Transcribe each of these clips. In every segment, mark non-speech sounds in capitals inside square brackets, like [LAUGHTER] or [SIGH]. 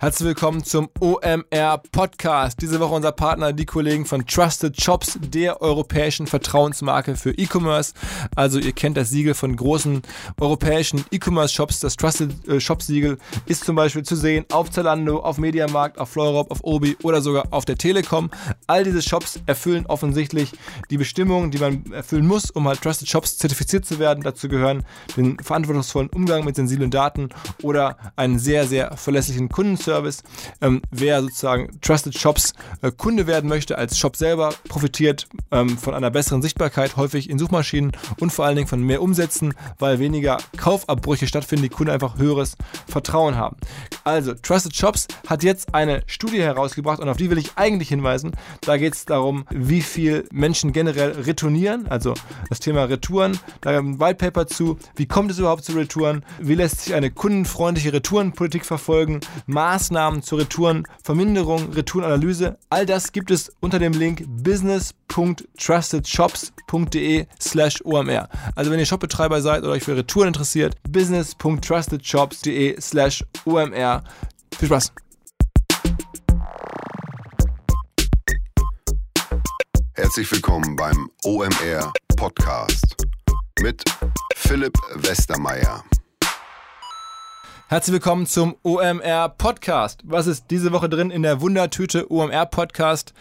Herzlich willkommen zum OMR Podcast. Diese Woche unser Partner, die Kollegen von Trusted Shops, der europäischen Vertrauensmarke für E-Commerce. Also ihr kennt das Siegel von großen europäischen E-Commerce Shops. Das Trusted äh, Shop Siegel ist zum Beispiel zu sehen auf Zalando, auf Mediamarkt, auf Fleurop, auf Obi oder sogar auf der Telekom. All diese Shops erfüllen offensichtlich die Bestimmungen, die man erfüllen muss, um halt Trusted Shops zertifiziert zu werden. Dazu gehören den verantwortungsvollen Umgang mit sensiblen Daten oder einen sehr, sehr verlässlichen Kunden Service. Ähm, wer sozusagen Trusted Shops äh, Kunde werden möchte als Shop selber, profitiert ähm, von einer besseren Sichtbarkeit, häufig in Suchmaschinen und vor allen Dingen von mehr Umsätzen, weil weniger Kaufabbrüche stattfinden, die Kunden einfach höheres Vertrauen haben. Also, Trusted Shops hat jetzt eine Studie herausgebracht und auf die will ich eigentlich hinweisen. Da geht es darum, wie viel Menschen generell retournieren, also das Thema Retouren. Da ein White Paper zu, wie kommt es überhaupt zu Retouren, wie lässt sich eine kundenfreundliche Retourenpolitik verfolgen, Maßnahmen zur Retourenverminderung, Retourenanalyse. All das gibt es unter dem Link business.trustedshops.de slash OMR. Also wenn ihr Shopbetreiber seid oder euch für Retouren interessiert, business.trustedshops.de slash OMR. Viel Spaß! Herzlich willkommen beim OMR Podcast mit Philipp Westermeier. Herzlich willkommen zum OMR Podcast. Was ist diese Woche drin in der Wundertüte OMR Podcast?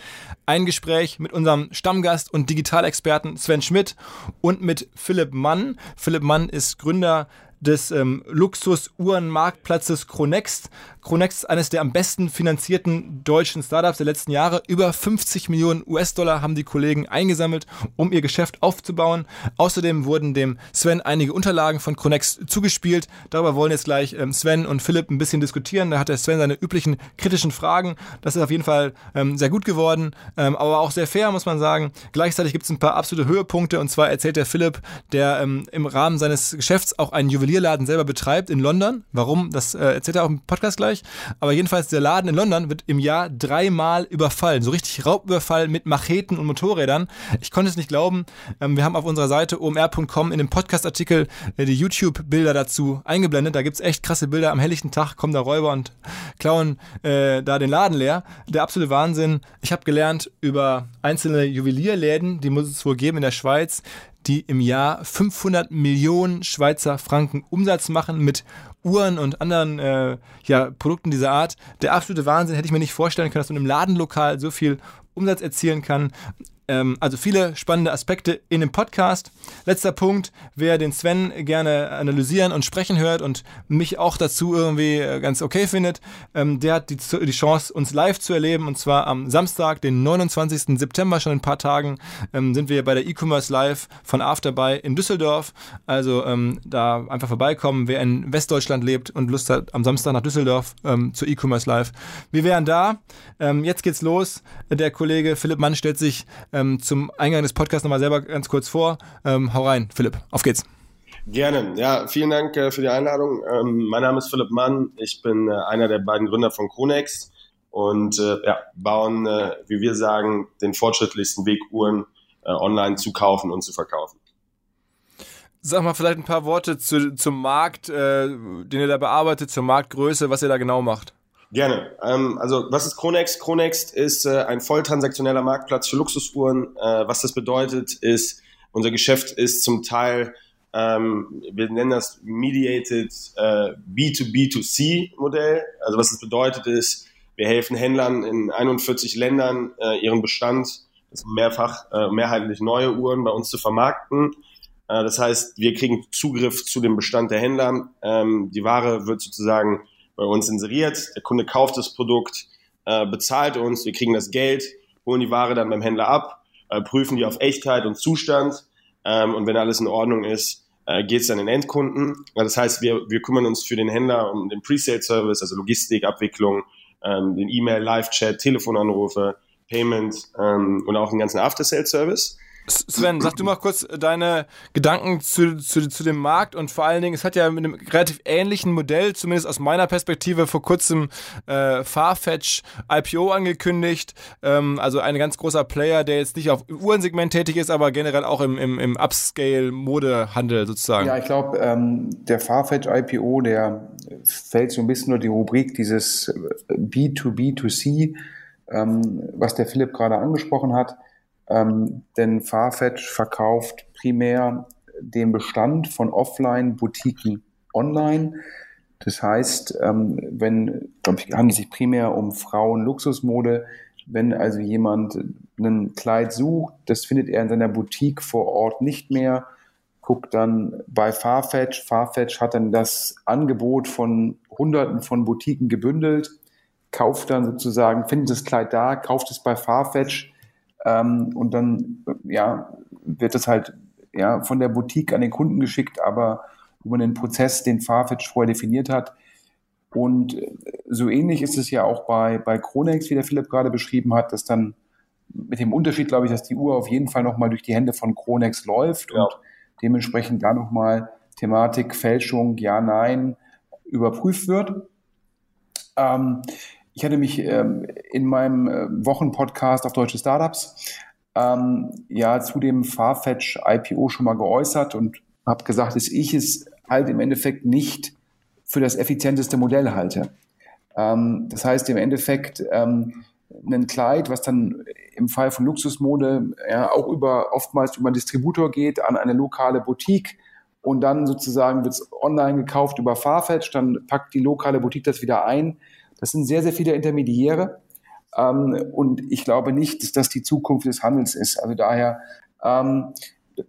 Ein Gespräch mit unserem Stammgast und Digitalexperten Sven Schmidt und mit Philipp Mann. Philipp Mann ist Gründer des ähm, Luxus-Uhrenmarktplatzes Chronext. Chronext ist eines der am besten finanzierten deutschen Startups der letzten Jahre. Über 50 Millionen US-Dollar haben die Kollegen eingesammelt, um ihr Geschäft aufzubauen. Außerdem wurden dem Sven einige Unterlagen von Chronext zugespielt. Darüber wollen jetzt gleich ähm, Sven und Philipp ein bisschen diskutieren. Da hat der Sven seine üblichen kritischen Fragen. Das ist auf jeden Fall ähm, sehr gut geworden, ähm, aber auch sehr fair, muss man sagen. Gleichzeitig gibt es ein paar absolute Höhepunkte und zwar erzählt der Philipp, der ähm, im Rahmen seines Geschäfts auch einen Juwelierladen selber betreibt in London. Warum? Das äh, erzählt er auch im Podcast gleich. Aber jedenfalls, der Laden in London wird im Jahr dreimal überfallen. So richtig Raubüberfall mit Macheten und Motorrädern. Ich konnte es nicht glauben. Ähm, wir haben auf unserer Seite omr.com in dem Podcast-Artikel äh, die YouTube-Bilder dazu eingeblendet. Da gibt es echt krasse Bilder. Am helllichten Tag kommen da Räuber und klauen äh, da den Laden leer. Der absolute Wahnsinn. Ich habe gelernt über einzelne Juwelierläden, die muss es wohl geben in der Schweiz, die im Jahr 500 Millionen Schweizer Franken Umsatz machen mit Uhren und anderen äh, ja, Produkten dieser Art. Der absolute Wahnsinn hätte ich mir nicht vorstellen können, dass man im Ladenlokal so viel Umsatz erzielen kann. Ähm, also viele spannende Aspekte in dem Podcast. Letzter Punkt, wer den Sven gerne analysieren und sprechen hört und mich auch dazu irgendwie äh, ganz okay findet, ähm, der hat die, die Chance, uns live zu erleben. Und zwar am Samstag, den 29. September, schon in ein paar Tagen, ähm, sind wir bei der E-Commerce Live von Afterbuy in Düsseldorf. Also ähm, da einfach vorbeikommen, wer in Westdeutschland lebt und Lust hat, am Samstag nach Düsseldorf ähm, zur E-Commerce Live. Wir wären da. Ähm, jetzt geht's los. Der Kollege Philipp Mann stellt sich ähm, zum Eingang des Podcasts nochmal selber ganz kurz vor. Ähm, hau rein, Philipp, auf geht's. Gerne. Ja, vielen Dank äh, für die Einladung. Ähm, mein Name ist Philipp Mann. Ich bin äh, einer der beiden Gründer von Kronex und äh, ja, bauen, äh, wie wir sagen, den fortschrittlichsten Weg, Uhren äh, online zu kaufen und zu verkaufen. Sag mal vielleicht ein paar Worte zu, zum Markt, äh, den ihr da bearbeitet, zur Marktgröße, was ihr da genau macht. Gerne. Ähm, also was ist Chronext? Chronext ist äh, ein volltransaktioneller Marktplatz für Luxusuhren. Äh, was das bedeutet, ist, unser Geschäft ist zum Teil, ähm, wir nennen das Mediated äh, B2B2C-Modell. Also was das bedeutet ist, wir helfen Händlern in 41 Ländern, äh, ihren Bestand, das mehrfach, äh, mehrheitlich neue Uhren bei uns zu vermarkten. Äh, das heißt, wir kriegen Zugriff zu dem Bestand der Händler. Ähm, die Ware wird sozusagen bei uns inseriert, der Kunde kauft das Produkt, äh, bezahlt uns, wir kriegen das Geld, holen die Ware dann beim Händler ab, äh, prüfen die auf Echtheit und Zustand ähm, und wenn alles in Ordnung ist, äh, geht es dann in Endkunden. Das heißt, wir, wir kümmern uns für den Händler um den Pre-Sale-Service, also Logistik, Abwicklung, ähm, den E-Mail, Live-Chat, Telefonanrufe, Payment ähm, und auch den ganzen After-Sale-Service. Sven, sag du mal kurz deine Gedanken zu, zu, zu dem Markt und vor allen Dingen, es hat ja mit einem relativ ähnlichen Modell, zumindest aus meiner Perspektive, vor kurzem äh, Farfetch IPO angekündigt. Ähm, also ein ganz großer Player, der jetzt nicht auf Uhrensegment tätig ist, aber generell auch im, im, im Upscale-Modehandel sozusagen. Ja, ich glaube, ähm, der Farfetch IPO, der fällt so ein bisschen nur die Rubrik dieses B2B2C, ähm, was der Philipp gerade angesprochen hat. Ähm, denn Farfetch verkauft primär den Bestand von Offline-Boutiquen online. Das heißt, ähm, wenn, glaube ich, handelt es sich primär um Frauen-Luxusmode. Wenn also jemand ein Kleid sucht, das findet er in seiner Boutique vor Ort nicht mehr, guckt dann bei Farfetch. Farfetch hat dann das Angebot von Hunderten von Boutiquen gebündelt, kauft dann sozusagen, findet das Kleid da, kauft es bei Farfetch ähm, und dann ja, wird es halt ja, von der Boutique an den Kunden geschickt, aber über einen Prozess, den Farfetch vorher definiert hat. Und so ähnlich ist es ja auch bei, bei Chronex, wie der Philipp gerade beschrieben hat, dass dann mit dem Unterschied, glaube ich, dass die Uhr auf jeden Fall nochmal durch die Hände von Chronex läuft ja. und dementsprechend da nochmal Thematik Fälschung, ja, nein, überprüft wird. Ähm, ich hatte mich ähm, in meinem äh, Wochenpodcast auf deutsche Startups ähm, ja zu dem Farfetch IPO schon mal geäußert und habe gesagt, dass ich es halt im Endeffekt nicht für das effizienteste Modell halte. Ähm, das heißt im Endeffekt ähm, ein Kleid, was dann im Fall von Luxusmode ja, auch über oftmals über einen Distributor geht an eine lokale Boutique und dann sozusagen wird es online gekauft über Farfetch, dann packt die lokale Boutique das wieder ein das sind sehr, sehr viele Intermediäre. Ähm, und ich glaube nicht, dass das die Zukunft des Handels ist. Also daher, ähm,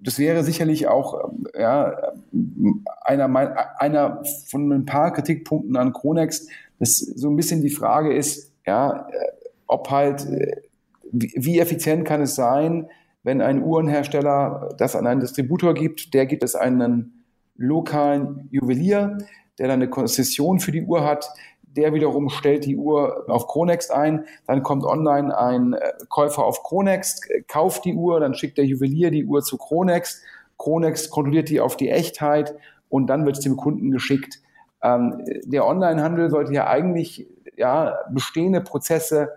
das wäre sicherlich auch ähm, ja, einer, einer von ein paar Kritikpunkten an Kronex, dass so ein bisschen die Frage ist, ja, äh, ob halt, äh, wie effizient kann es sein, wenn ein Uhrenhersteller das an einen Distributor gibt, der gibt es einen lokalen Juwelier, der dann eine Konzession für die Uhr hat, der wiederum stellt die Uhr auf Chronext ein, dann kommt online ein äh, Käufer auf Chronext, äh, kauft die Uhr, dann schickt der Juwelier die Uhr zu Chronext, Chronext kontrolliert die auf die Echtheit und dann wird es dem Kunden geschickt. Ähm, der Onlinehandel sollte ja eigentlich ja, bestehende Prozesse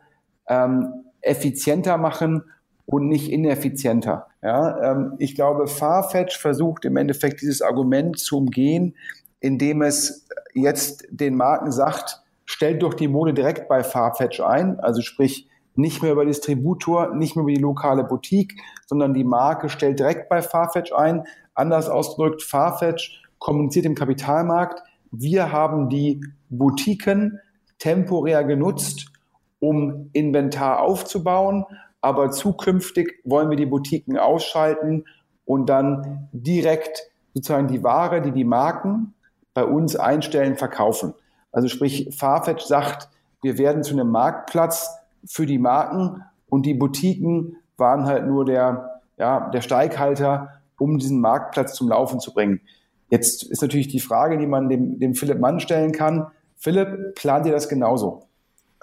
ähm, effizienter machen und nicht ineffizienter. Ja, ähm, ich glaube, Farfetch versucht im Endeffekt dieses Argument zu umgehen, indem es jetzt den Marken sagt, stellt doch die Mode direkt bei Farfetch ein, also sprich nicht mehr über Distributor, nicht mehr über die lokale Boutique, sondern die Marke stellt direkt bei Farfetch ein. Anders ausgedrückt, Farfetch kommuniziert im Kapitalmarkt, wir haben die Boutiquen temporär genutzt, um Inventar aufzubauen, aber zukünftig wollen wir die Boutiquen ausschalten und dann direkt sozusagen die Ware, die die Marken bei uns einstellen, verkaufen. Also sprich, Farfetch sagt, wir werden zu einem Marktplatz für die Marken und die Boutiquen waren halt nur der, ja, der Steighalter, um diesen Marktplatz zum Laufen zu bringen. Jetzt ist natürlich die Frage, die man dem, dem Philipp Mann stellen kann. Philipp, plant ihr das genauso?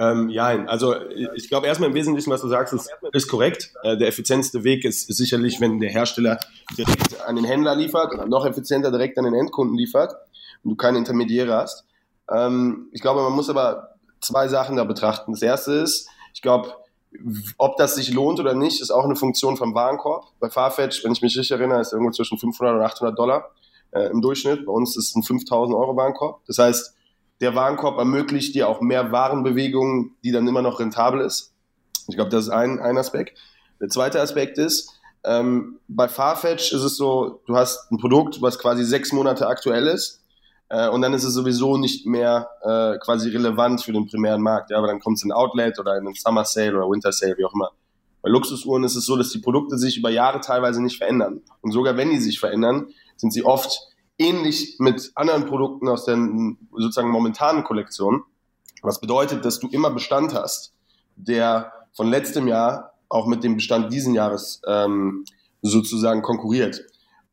Ähm, ja, also ich glaube erstmal im Wesentlichen, was du sagst, ist, ist korrekt. Äh, der effizienteste Weg ist, ist, sicherlich, wenn der Hersteller direkt an den Händler liefert oder noch effizienter direkt an den Endkunden liefert und du keine Intermediäre hast. Ähm, ich glaube, man muss aber zwei Sachen da betrachten. Das erste ist, ich glaube, ob das sich lohnt oder nicht, ist auch eine Funktion vom Warenkorb. Bei Farfetch, wenn ich mich richtig erinnere, ist irgendwo zwischen 500 und 800 Dollar äh, im Durchschnitt. Bei uns ist es ein 5000 Euro Warenkorb. Das heißt, der Warenkorb ermöglicht dir auch mehr Warenbewegungen, die dann immer noch rentabel ist. Ich glaube, das ist ein, ein Aspekt. Der zweite Aspekt ist, ähm, bei Farfetch ist es so, du hast ein Produkt, was quasi sechs Monate aktuell ist äh, und dann ist es sowieso nicht mehr äh, quasi relevant für den primären Markt, ja, aber dann kommt es in Outlet oder in einen Summer Sale oder Winter Sale, wie auch immer. Bei Luxusuhren ist es so, dass die Produkte sich über Jahre teilweise nicht verändern. Und sogar wenn die sich verändern, sind sie oft ähnlich mit anderen Produkten aus der sozusagen momentanen Kollektion. Was bedeutet, dass du immer Bestand hast, der von letztem Jahr auch mit dem Bestand diesen Jahres ähm, sozusagen konkurriert.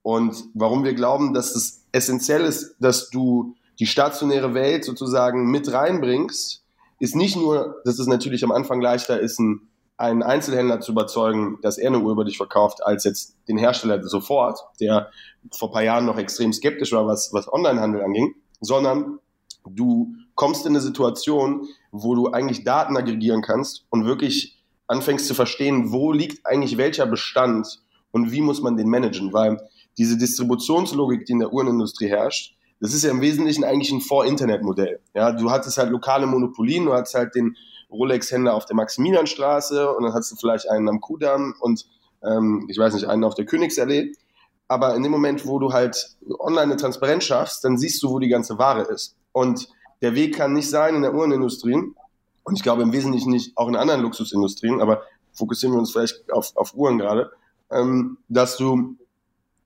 Und warum wir glauben, dass es essentiell ist, dass du die stationäre Welt sozusagen mit reinbringst, ist nicht nur, dass es natürlich am Anfang leichter ist, ein einen Einzelhändler zu überzeugen, dass er eine Uhr über dich verkauft, als jetzt den Hersteller sofort, der vor ein paar Jahren noch extrem skeptisch war, was, was Onlinehandel anging, sondern du kommst in eine Situation, wo du eigentlich Daten aggregieren kannst und wirklich anfängst zu verstehen, wo liegt eigentlich welcher Bestand und wie muss man den managen, weil diese Distributionslogik, die in der Uhrenindustrie herrscht, das ist ja im Wesentlichen eigentlich ein Vor-Internet-Modell. Ja, du hattest halt lokale Monopolien, du hattest halt den Rolex-Händler auf der Maximilianstraße und dann hast du vielleicht einen am Kudamm und ähm, ich weiß nicht, einen auf der Königsallee. Aber in dem Moment, wo du halt online eine Transparenz schaffst, dann siehst du, wo die ganze Ware ist. Und der Weg kann nicht sein in der Uhrenindustrie und ich glaube im Wesentlichen nicht auch in anderen Luxusindustrien, aber fokussieren wir uns vielleicht auf, auf Uhren gerade, ähm, dass du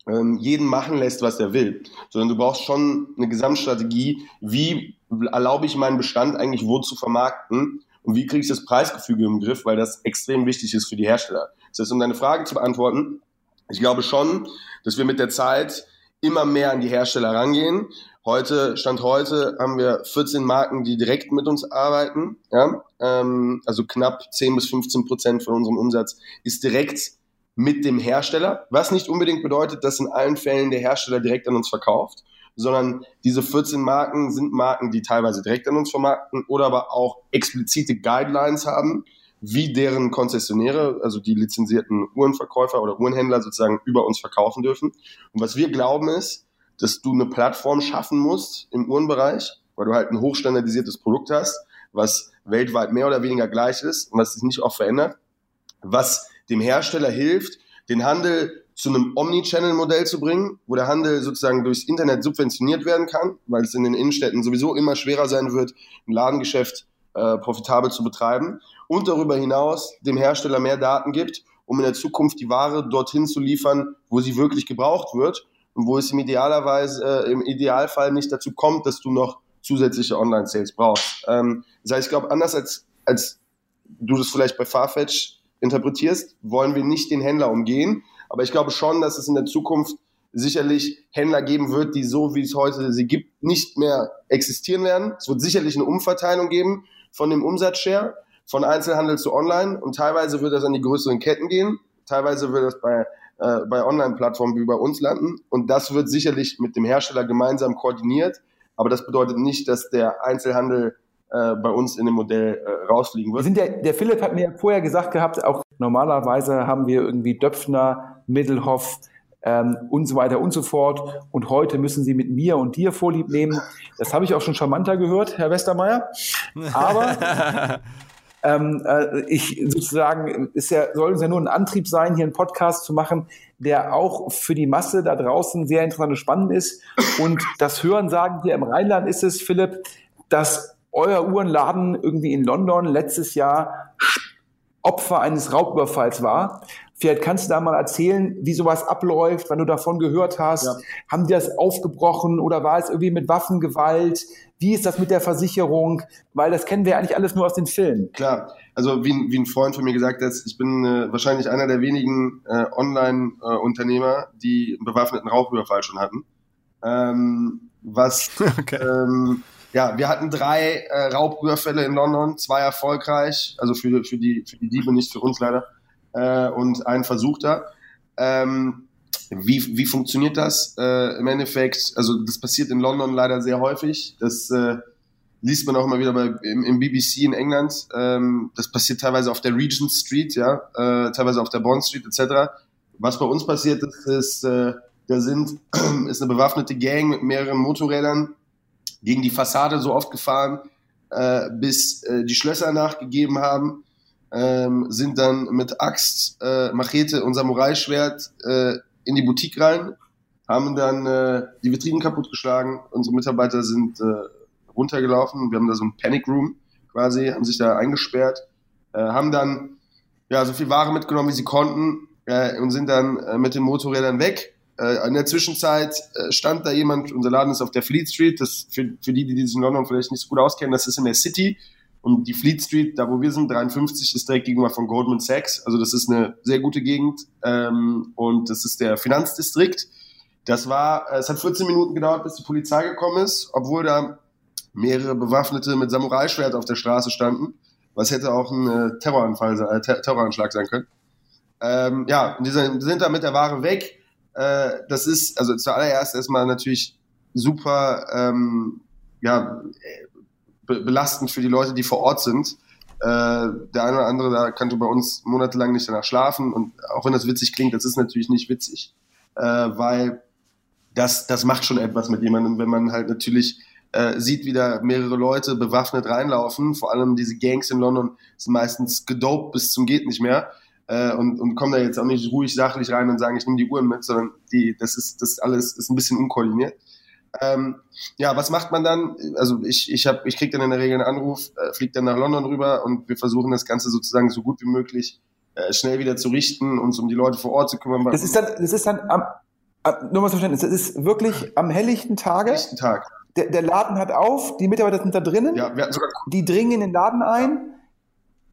ähm, jeden machen lässt, was er will, sondern du brauchst schon eine Gesamtstrategie, wie erlaube ich meinen Bestand eigentlich wo zu vermarkten und wie kriege ich das Preisgefüge im Griff, weil das extrem wichtig ist für die Hersteller. Das heißt, um deine Frage zu beantworten, ich glaube schon, dass wir mit der Zeit immer mehr an die Hersteller rangehen. Heute, Stand heute, haben wir 14 Marken, die direkt mit uns arbeiten. Ja? Ähm, also knapp 10 bis 15 Prozent von unserem Umsatz ist direkt mit dem Hersteller, was nicht unbedingt bedeutet, dass in allen Fällen der Hersteller direkt an uns verkauft, sondern diese 14 Marken sind Marken, die teilweise direkt an uns vermarkten oder aber auch explizite Guidelines haben, wie deren Konzessionäre, also die lizenzierten Uhrenverkäufer oder Uhrenhändler sozusagen über uns verkaufen dürfen. Und was wir glauben ist, dass du eine Plattform schaffen musst im Uhrenbereich, weil du halt ein hochstandardisiertes Produkt hast, was weltweit mehr oder weniger gleich ist und was sich nicht oft verändert, was dem Hersteller hilft, den Handel zu einem Omnichannel-Modell zu bringen, wo der Handel sozusagen durchs Internet subventioniert werden kann, weil es in den Innenstädten sowieso immer schwerer sein wird, ein Ladengeschäft äh, profitabel zu betreiben und darüber hinaus dem Hersteller mehr Daten gibt, um in der Zukunft die Ware dorthin zu liefern, wo sie wirklich gebraucht wird und wo es im, idealerweise, äh, im Idealfall nicht dazu kommt, dass du noch zusätzliche Online-Sales brauchst. Ähm, das heißt, ich glaube, anders als, als du das vielleicht bei Farfetch interpretierst, wollen wir nicht den Händler umgehen. Aber ich glaube schon, dass es in der Zukunft sicherlich Händler geben wird, die so wie es heute sie gibt, nicht mehr existieren werden. Es wird sicherlich eine Umverteilung geben von dem Umsatzshare von Einzelhandel zu Online und teilweise wird das an die größeren Ketten gehen, teilweise wird das bei, äh, bei Online-Plattformen wie bei uns landen und das wird sicherlich mit dem Hersteller gemeinsam koordiniert, aber das bedeutet nicht, dass der Einzelhandel äh, bei uns in dem Modell äh, rausfliegen wird. sind ja, der Philipp hat mir vorher gesagt gehabt, auch normalerweise haben wir irgendwie Döpfner, Middelhoff, ähm, und so weiter und so fort. Und heute müssen Sie mit mir und dir Vorlieb nehmen. Das habe ich auch schon charmanter gehört, Herr Westermeier. Aber [LAUGHS] ähm, äh, ich sozusagen, ist ja, soll uns ja nur ein Antrieb sein, hier einen Podcast zu machen, der auch für die Masse da draußen sehr interessant und spannend ist. Und das Hören sagen hier im Rheinland ist es, Philipp, dass euer Uhrenladen irgendwie in London letztes Jahr Opfer eines Raubüberfalls war. Vielleicht kannst du da mal erzählen, wie sowas abläuft, wenn du davon gehört hast. Ja. Haben die das aufgebrochen oder war es irgendwie mit Waffengewalt? Wie ist das mit der Versicherung? Weil das kennen wir eigentlich alles nur aus den Filmen. Klar, also wie, wie ein Freund von mir gesagt hat, ich bin äh, wahrscheinlich einer der wenigen äh, Online-Unternehmer, äh, die einen bewaffneten Raubüberfall schon hatten. Ähm, was [LAUGHS] okay. ähm, ja, wir hatten drei äh, Raubüberfälle in London, zwei erfolgreich, also für, für, die, für die Diebe, nicht für uns leider, äh, und ein versuchter. Ähm, wie, wie funktioniert das äh, im Endeffekt? Also das passiert in London leider sehr häufig. Das äh, liest man auch immer wieder bei, im, im BBC in England. Ähm, das passiert teilweise auf der Regent Street, ja, äh, teilweise auf der Bond Street etc. Was bei uns passiert ist, ist äh, da sind [CLEARS THROAT] ist eine bewaffnete Gang mit mehreren Motorrädern gegen die Fassade so oft gefahren, äh, bis äh, die Schlösser nachgegeben haben, ähm, sind dann mit Axt, äh, Machete und Samurai-Schwert äh, in die Boutique rein, haben dann äh, die Vitrinen kaputtgeschlagen. Unsere Mitarbeiter sind äh, runtergelaufen. Wir haben da so ein Panic Room quasi, haben sich da eingesperrt, äh, haben dann ja so viel Ware mitgenommen, wie sie konnten äh, und sind dann äh, mit den Motorrädern weg äh, in der Zwischenzeit äh, stand da jemand, unser Laden ist auf der Fleet Street, das für, für die, die sich in London vielleicht nicht so gut auskennen, das ist in der City. Und die Fleet Street, da wo wir sind, 53, ist direkt gegenüber von Goldman Sachs. Also das ist eine sehr gute Gegend. Ähm, und das ist der Finanzdistrikt. Das war, äh, es hat 14 Minuten gedauert, bis die Polizei gekommen ist, obwohl da mehrere Bewaffnete mit Samurai-Schwert auf der Straße standen. was hätte auch ein äh, Terroranfall, äh, Ter Terroranschlag sein können. Ähm, ja, die sind da mit der Ware weg. Äh, das ist also zuallererst erstmal natürlich super ähm, ja, be belastend für die Leute, die vor Ort sind. Äh, der eine oder andere da kannte bei uns monatelang nicht danach schlafen und auch wenn das witzig klingt, das ist natürlich nicht witzig, äh, weil das, das macht schon etwas mit jemandem, wenn man halt natürlich äh, sieht, wie da mehrere Leute bewaffnet reinlaufen. Vor allem diese Gangs in London sind meistens gedopt bis zum geht nicht mehr äh, und, und kommen da jetzt auch nicht ruhig sachlich rein und sagen, ich nehme die Uhren mit, sondern die, das ist das alles ist ein bisschen unkoordiniert. Ähm, ja, was macht man dann? Also ich, ich, hab, ich kriege dann in der Regel einen Anruf, äh, fliege dann nach London rüber und wir versuchen das Ganze sozusagen so gut wie möglich äh, schnell wieder zu richten, uns um die Leute vor Ort zu kümmern. Das ist dann, das ist dann am, nur mal zum Verständnis, das ist wirklich am helllichten Tage. Helllichten Tag. Der, der Laden hat auf, die Mitarbeiter sind da drinnen. Ja, wir hatten sogar die dringen in den Laden ein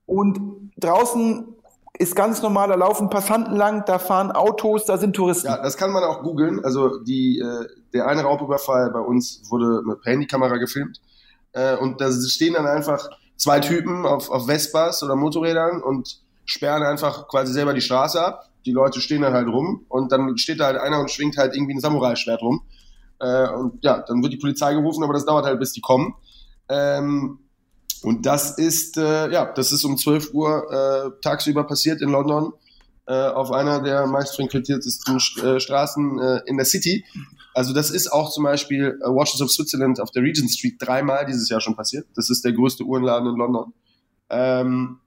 und draußen ist ganz normal, da laufen Passanten lang, da fahren Autos, da sind Touristen. Ja, das kann man auch googeln. Also die, äh, der eine Raubüberfall bei uns wurde mit Handykamera gefilmt. Äh, und da stehen dann einfach zwei Typen auf, auf Vespas oder Motorrädern und sperren einfach quasi selber die Straße ab. Die Leute stehen dann halt rum und dann steht da halt einer und schwingt halt irgendwie ein Samurai-Schwert rum. Äh, und ja, dann wird die Polizei gerufen, aber das dauert halt, bis die kommen. Ähm, und das ist, äh, ja, das ist um 12 Uhr äh, tagsüber passiert in London äh, auf einer der meistfrequentiertesten äh, Straßen äh, in der City. Also das ist auch zum Beispiel äh, Watches of Switzerland auf der Regent Street dreimal dieses Jahr schon passiert. Das ist der größte Uhrenladen in London. Ähm,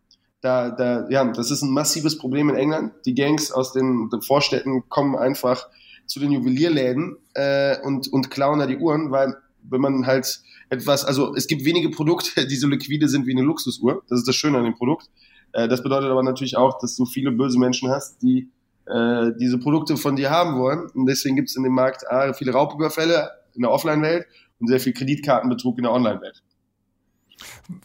da, da, ja, das ist ein massives Problem in England. Die Gangs aus den, den Vorstädten kommen einfach zu den Juwelierläden äh, und, und klauen da die Uhren, weil wenn man halt etwas, also es gibt wenige Produkte, [LAUGHS] die so liquide sind wie eine Luxusuhr. Das ist das Schöne an dem Produkt. Äh, das bedeutet aber natürlich auch, dass du viele böse Menschen hast, die äh, diese Produkte von dir haben wollen. Und deswegen gibt es in dem Markt A, viele Raubüberfälle in der Offline-Welt und sehr viel Kreditkartenbetrug in der Online-Welt.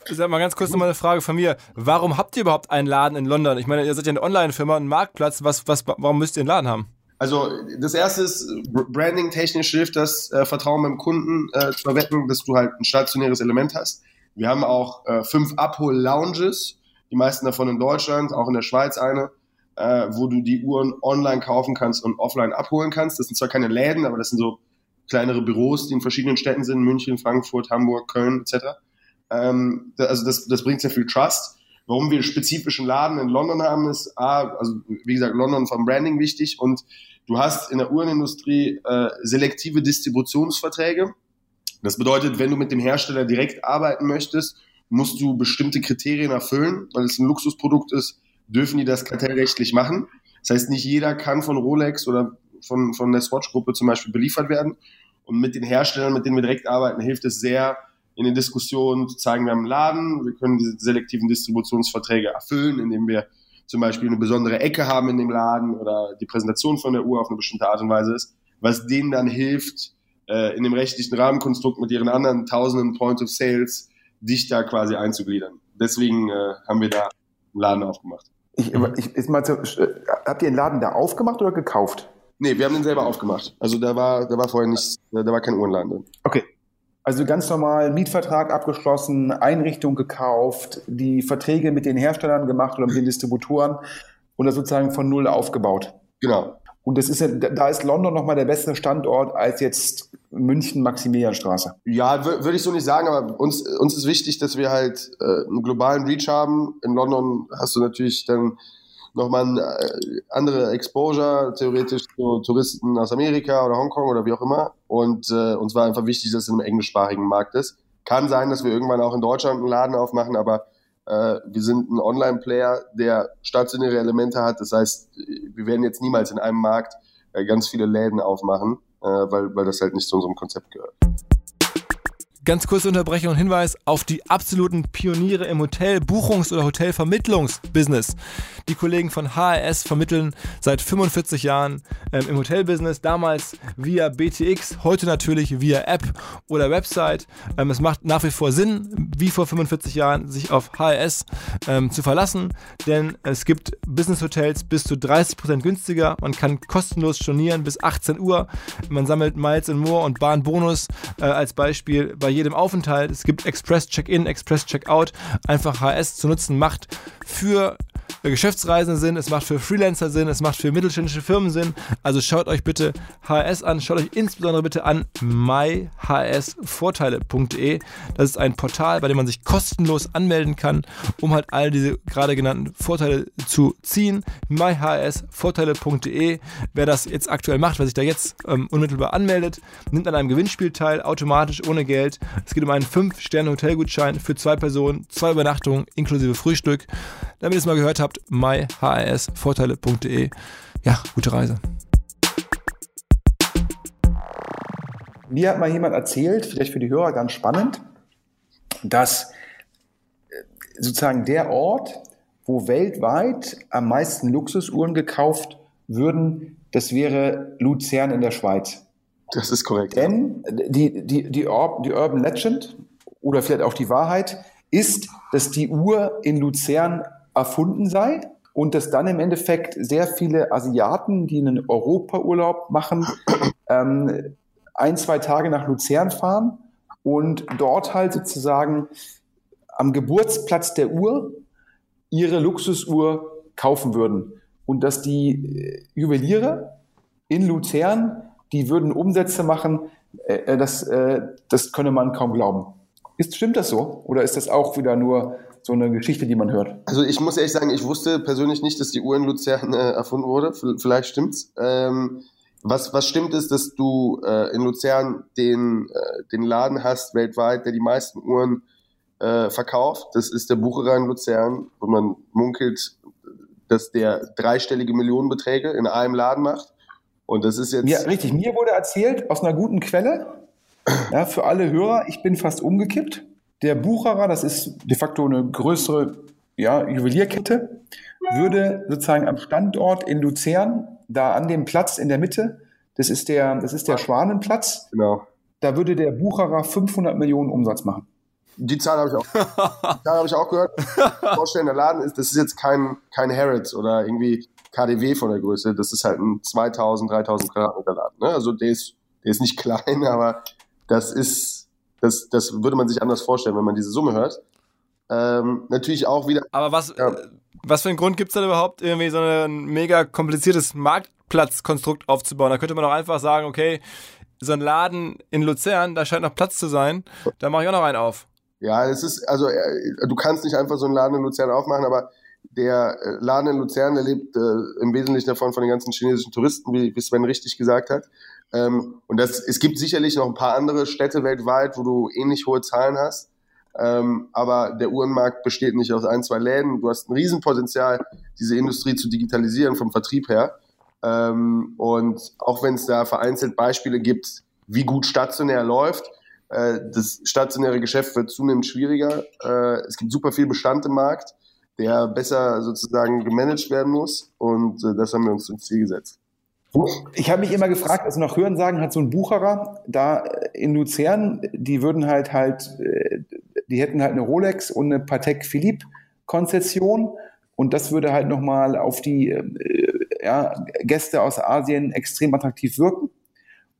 Sag mal ganz kurz nochmal eine Frage von mir. Warum habt ihr überhaupt einen Laden in London? Ich meine, ihr seid ja eine Online-Firma, ein Marktplatz. Was, was, warum müsst ihr einen Laden haben? Also das erste ist, branding-technisch hilft das äh, Vertrauen beim Kunden äh, zu erwecken, dass du halt ein stationäres Element hast. Wir haben auch äh, fünf Abhol-Lounges, die meisten davon in Deutschland, auch in der Schweiz eine, äh, wo du die Uhren online kaufen kannst und offline abholen kannst. Das sind zwar keine Läden, aber das sind so kleinere Büros, die in verschiedenen Städten sind, München, Frankfurt, Hamburg, Köln etc. Ähm, also das, das bringt sehr viel Trust. Warum wir spezifischen Laden in London haben, ist A, also wie gesagt, London vom Branding wichtig und Du hast in der Uhrenindustrie äh, selektive Distributionsverträge. Das bedeutet, wenn du mit dem Hersteller direkt arbeiten möchtest, musst du bestimmte Kriterien erfüllen, weil es ein Luxusprodukt ist, dürfen die das kartellrechtlich machen. Das heißt, nicht jeder kann von Rolex oder von, von der Swatch-Gruppe zum Beispiel beliefert werden. Und mit den Herstellern, mit denen wir direkt arbeiten, hilft es sehr, in den Diskussionen zu zeigen, wir haben einen Laden, wir können diese selektiven Distributionsverträge erfüllen, indem wir zum Beispiel eine besondere Ecke haben in dem Laden oder die Präsentation von der Uhr auf eine bestimmte Art und Weise ist, was denen dann hilft, äh, in dem rechtlichen Rahmenkonstrukt mit ihren anderen tausenden Points of Sales dich da quasi einzugliedern. Deswegen äh, haben wir da einen Laden aufgemacht. Ich, ich, ist mal so, habt ihr den Laden da aufgemacht oder gekauft? Nee, wir haben den selber aufgemacht. Also da war, da war vorher nichts, da war kein Uhrenladen drin. Okay. Also ganz normal Mietvertrag abgeschlossen, Einrichtung gekauft, die Verträge mit den Herstellern gemacht oder mit den Distributoren und das sozusagen von null aufgebaut. Genau. Und das ist ja, da ist London nochmal der beste Standort als jetzt München Maximilianstraße. Ja, würde ich so nicht sagen, aber uns, uns ist wichtig, dass wir halt äh, einen globalen Reach haben. In London hast du natürlich dann nochmal eine äh, andere Exposure, theoretisch zu Touristen aus Amerika oder Hongkong oder wie auch immer. Und äh, uns war einfach wichtig, dass es in einem englischsprachigen Markt ist. Kann sein, dass wir irgendwann auch in Deutschland einen Laden aufmachen, aber äh, wir sind ein Online-Player, der stationäre Elemente hat. Das heißt, wir werden jetzt niemals in einem Markt äh, ganz viele Läden aufmachen, äh, weil, weil das halt nicht zu unserem Konzept gehört. Ganz kurze Unterbrechung und Hinweis auf die absoluten Pioniere im Hotel, Buchungs- oder Hotelvermittlungsbusiness. Die Kollegen von HRS vermitteln seit 45 Jahren ähm, im Hotelbusiness, damals via BTX, heute natürlich via App oder Website. Ähm, es macht nach wie vor Sinn, wie vor 45 Jahren, sich auf HRS ähm, zu verlassen, denn es gibt Business-Hotels bis zu 30% günstiger. Man kann kostenlos stornieren bis 18 Uhr. Man sammelt Miles and More und Bahnbonus äh, als Beispiel bei jedem Aufenthalt. Es gibt Express Check-in, Express Check-out. Einfach HS zu nutzen macht für Geschäftsreisende Sinn, es macht für Freelancer Sinn, es macht für mittelständische Firmen Sinn. Also schaut euch bitte HS an, schaut euch insbesondere bitte an myhsvorteile.de. Das ist ein Portal, bei dem man sich kostenlos anmelden kann, um halt all diese gerade genannten Vorteile zu ziehen. myhsvorteile.de. Wer das jetzt aktuell macht, wer sich da jetzt ähm, unmittelbar anmeldet, nimmt an einem Gewinnspiel teil, automatisch ohne Geld. Es geht um einen 5-Sterne-Hotelgutschein für zwei Personen, zwei Übernachtungen inklusive Frühstück. Damit ihr es mal gehört habt, habt, myhrsvorteile.de. Ja, gute Reise. Mir hat mal jemand erzählt, vielleicht für die Hörer ganz spannend, dass äh, sozusagen der Ort, wo weltweit am meisten Luxusuhren gekauft würden, das wäre Luzern in der Schweiz. Das ist korrekt. Denn die, die, die, Ur die Urban Legend oder vielleicht auch die Wahrheit ist, dass die Uhr in Luzern erfunden sei und dass dann im Endeffekt sehr viele Asiaten, die einen Europaurlaub machen, [CLEARS THROAT] ähm, ein, zwei Tage nach Luzern fahren und dort halt sozusagen am Geburtsplatz der Uhr ihre Luxusuhr kaufen würden. Und dass die äh, Juweliere in Luzern, die würden Umsätze machen, äh, äh, das, äh, das könne man kaum glauben. Ist, stimmt das so? Oder ist das auch wieder nur so eine Geschichte, die man hört. Also ich muss ehrlich sagen, ich wusste persönlich nicht, dass die Uhr in Luzern äh, erfunden wurde. Vielleicht stimmt's. Ähm, was, was stimmt ist, dass du äh, in Luzern den, äh, den Laden hast weltweit, der die meisten Uhren äh, verkauft. Das ist der Bucherer in Luzern, wo man munkelt, dass der dreistellige Millionenbeträge in einem Laden macht. Und das ist jetzt. Ja, richtig. Mir wurde erzählt aus einer guten Quelle, ja, für alle Hörer, ich bin fast umgekippt. Der Bucherer, das ist de facto eine größere ja, Juwelierkette, würde sozusagen am Standort in Luzern, da an dem Platz in der Mitte, das ist der, das ist der Schwanenplatz, genau. da würde der Bucherer 500 Millionen Umsatz machen. Die Zahl habe ich auch, die Zahl habe ich auch gehört. [LAUGHS] Vorstellen, der Laden ist, das ist jetzt kein, kein Harrods oder irgendwie KDW von der Größe. Das ist halt ein 2000, 3000 Quadratmeter Laden. Ne? Also der ist, der ist nicht [LAUGHS] klein, aber das ist, das, das würde man sich anders vorstellen, wenn man diese Summe hört. Ähm, natürlich auch wieder. Aber was, ja. was für einen Grund gibt es da überhaupt, irgendwie so ein mega kompliziertes Marktplatzkonstrukt aufzubauen? Da könnte man doch einfach sagen, okay, so ein Laden in Luzern, da scheint noch Platz zu sein, da mache ich auch noch einen auf. Ja, es ist, also äh, du kannst nicht einfach so einen Laden in Luzern aufmachen, aber der äh, Laden in Luzern, der lebt äh, im Wesentlichen davon von den ganzen chinesischen Touristen, wie, wie Sven richtig gesagt hat. Ähm, und das, es gibt sicherlich noch ein paar andere Städte weltweit, wo du ähnlich hohe Zahlen hast. Ähm, aber der Uhrenmarkt besteht nicht aus ein, zwei Läden. Du hast ein Riesenpotenzial, diese Industrie zu digitalisieren vom Vertrieb her. Ähm, und auch wenn es da vereinzelt Beispiele gibt, wie gut stationär läuft, äh, das stationäre Geschäft wird zunehmend schwieriger. Äh, es gibt super viel Bestand im Markt, der besser sozusagen gemanagt werden muss. Und äh, das haben wir uns ins Ziel gesetzt. Ich habe mich immer gefragt, also nach Hören sagen hat so ein Bucherer da in Luzern, die würden halt halt, äh, die hätten halt eine Rolex und eine Patek Philippe Konzession und das würde halt nochmal auf die äh, ja, Gäste aus Asien extrem attraktiv wirken.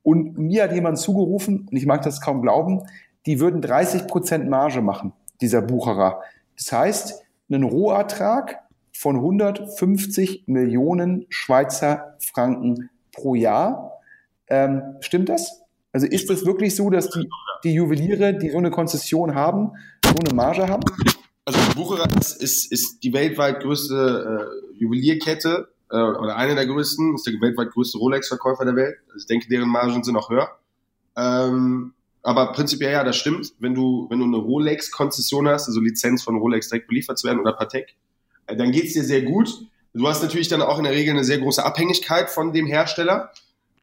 Und mir hat jemand zugerufen, und ich mag das kaum glauben, die würden 30 Prozent Marge machen, dieser Bucherer. Das heißt, einen Rohertrag von 150 Millionen Schweizer Franken pro Jahr. Ähm, stimmt das? Also ist es wirklich so, dass die, die Juweliere, die so eine Konzession haben, so eine Marge haben? Also Bucherer ist, ist, die weltweit größte äh, Juwelierkette äh, oder eine der größten, ist der weltweit größte Rolex-Verkäufer der Welt. Also ich denke, deren Margen sind auch höher. Ähm, aber prinzipiell ja, das stimmt. Wenn du, wenn du eine Rolex-Konzession hast, also Lizenz von Rolex direkt beliefert zu werden oder Patek, dann geht's dir sehr gut. Du hast natürlich dann auch in der Regel eine sehr große Abhängigkeit von dem Hersteller.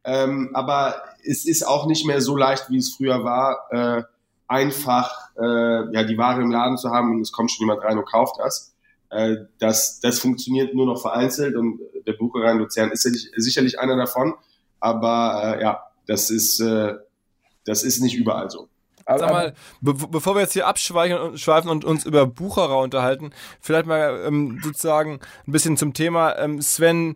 Ähm, aber es ist auch nicht mehr so leicht, wie es früher war, äh, einfach äh, ja, die Ware im Laden zu haben und es kommt schon jemand rein und kauft das. Äh, das, das funktioniert nur noch vereinzelt und der Bucherein Luzern ist sicherlich einer davon. Aber äh, ja, das ist, äh, das ist nicht überall so. Sag mal, be bevor wir jetzt hier abschweifen und, schweifen und uns über Bucherer unterhalten, vielleicht mal ähm, sozusagen ein bisschen zum Thema. Ähm, Sven,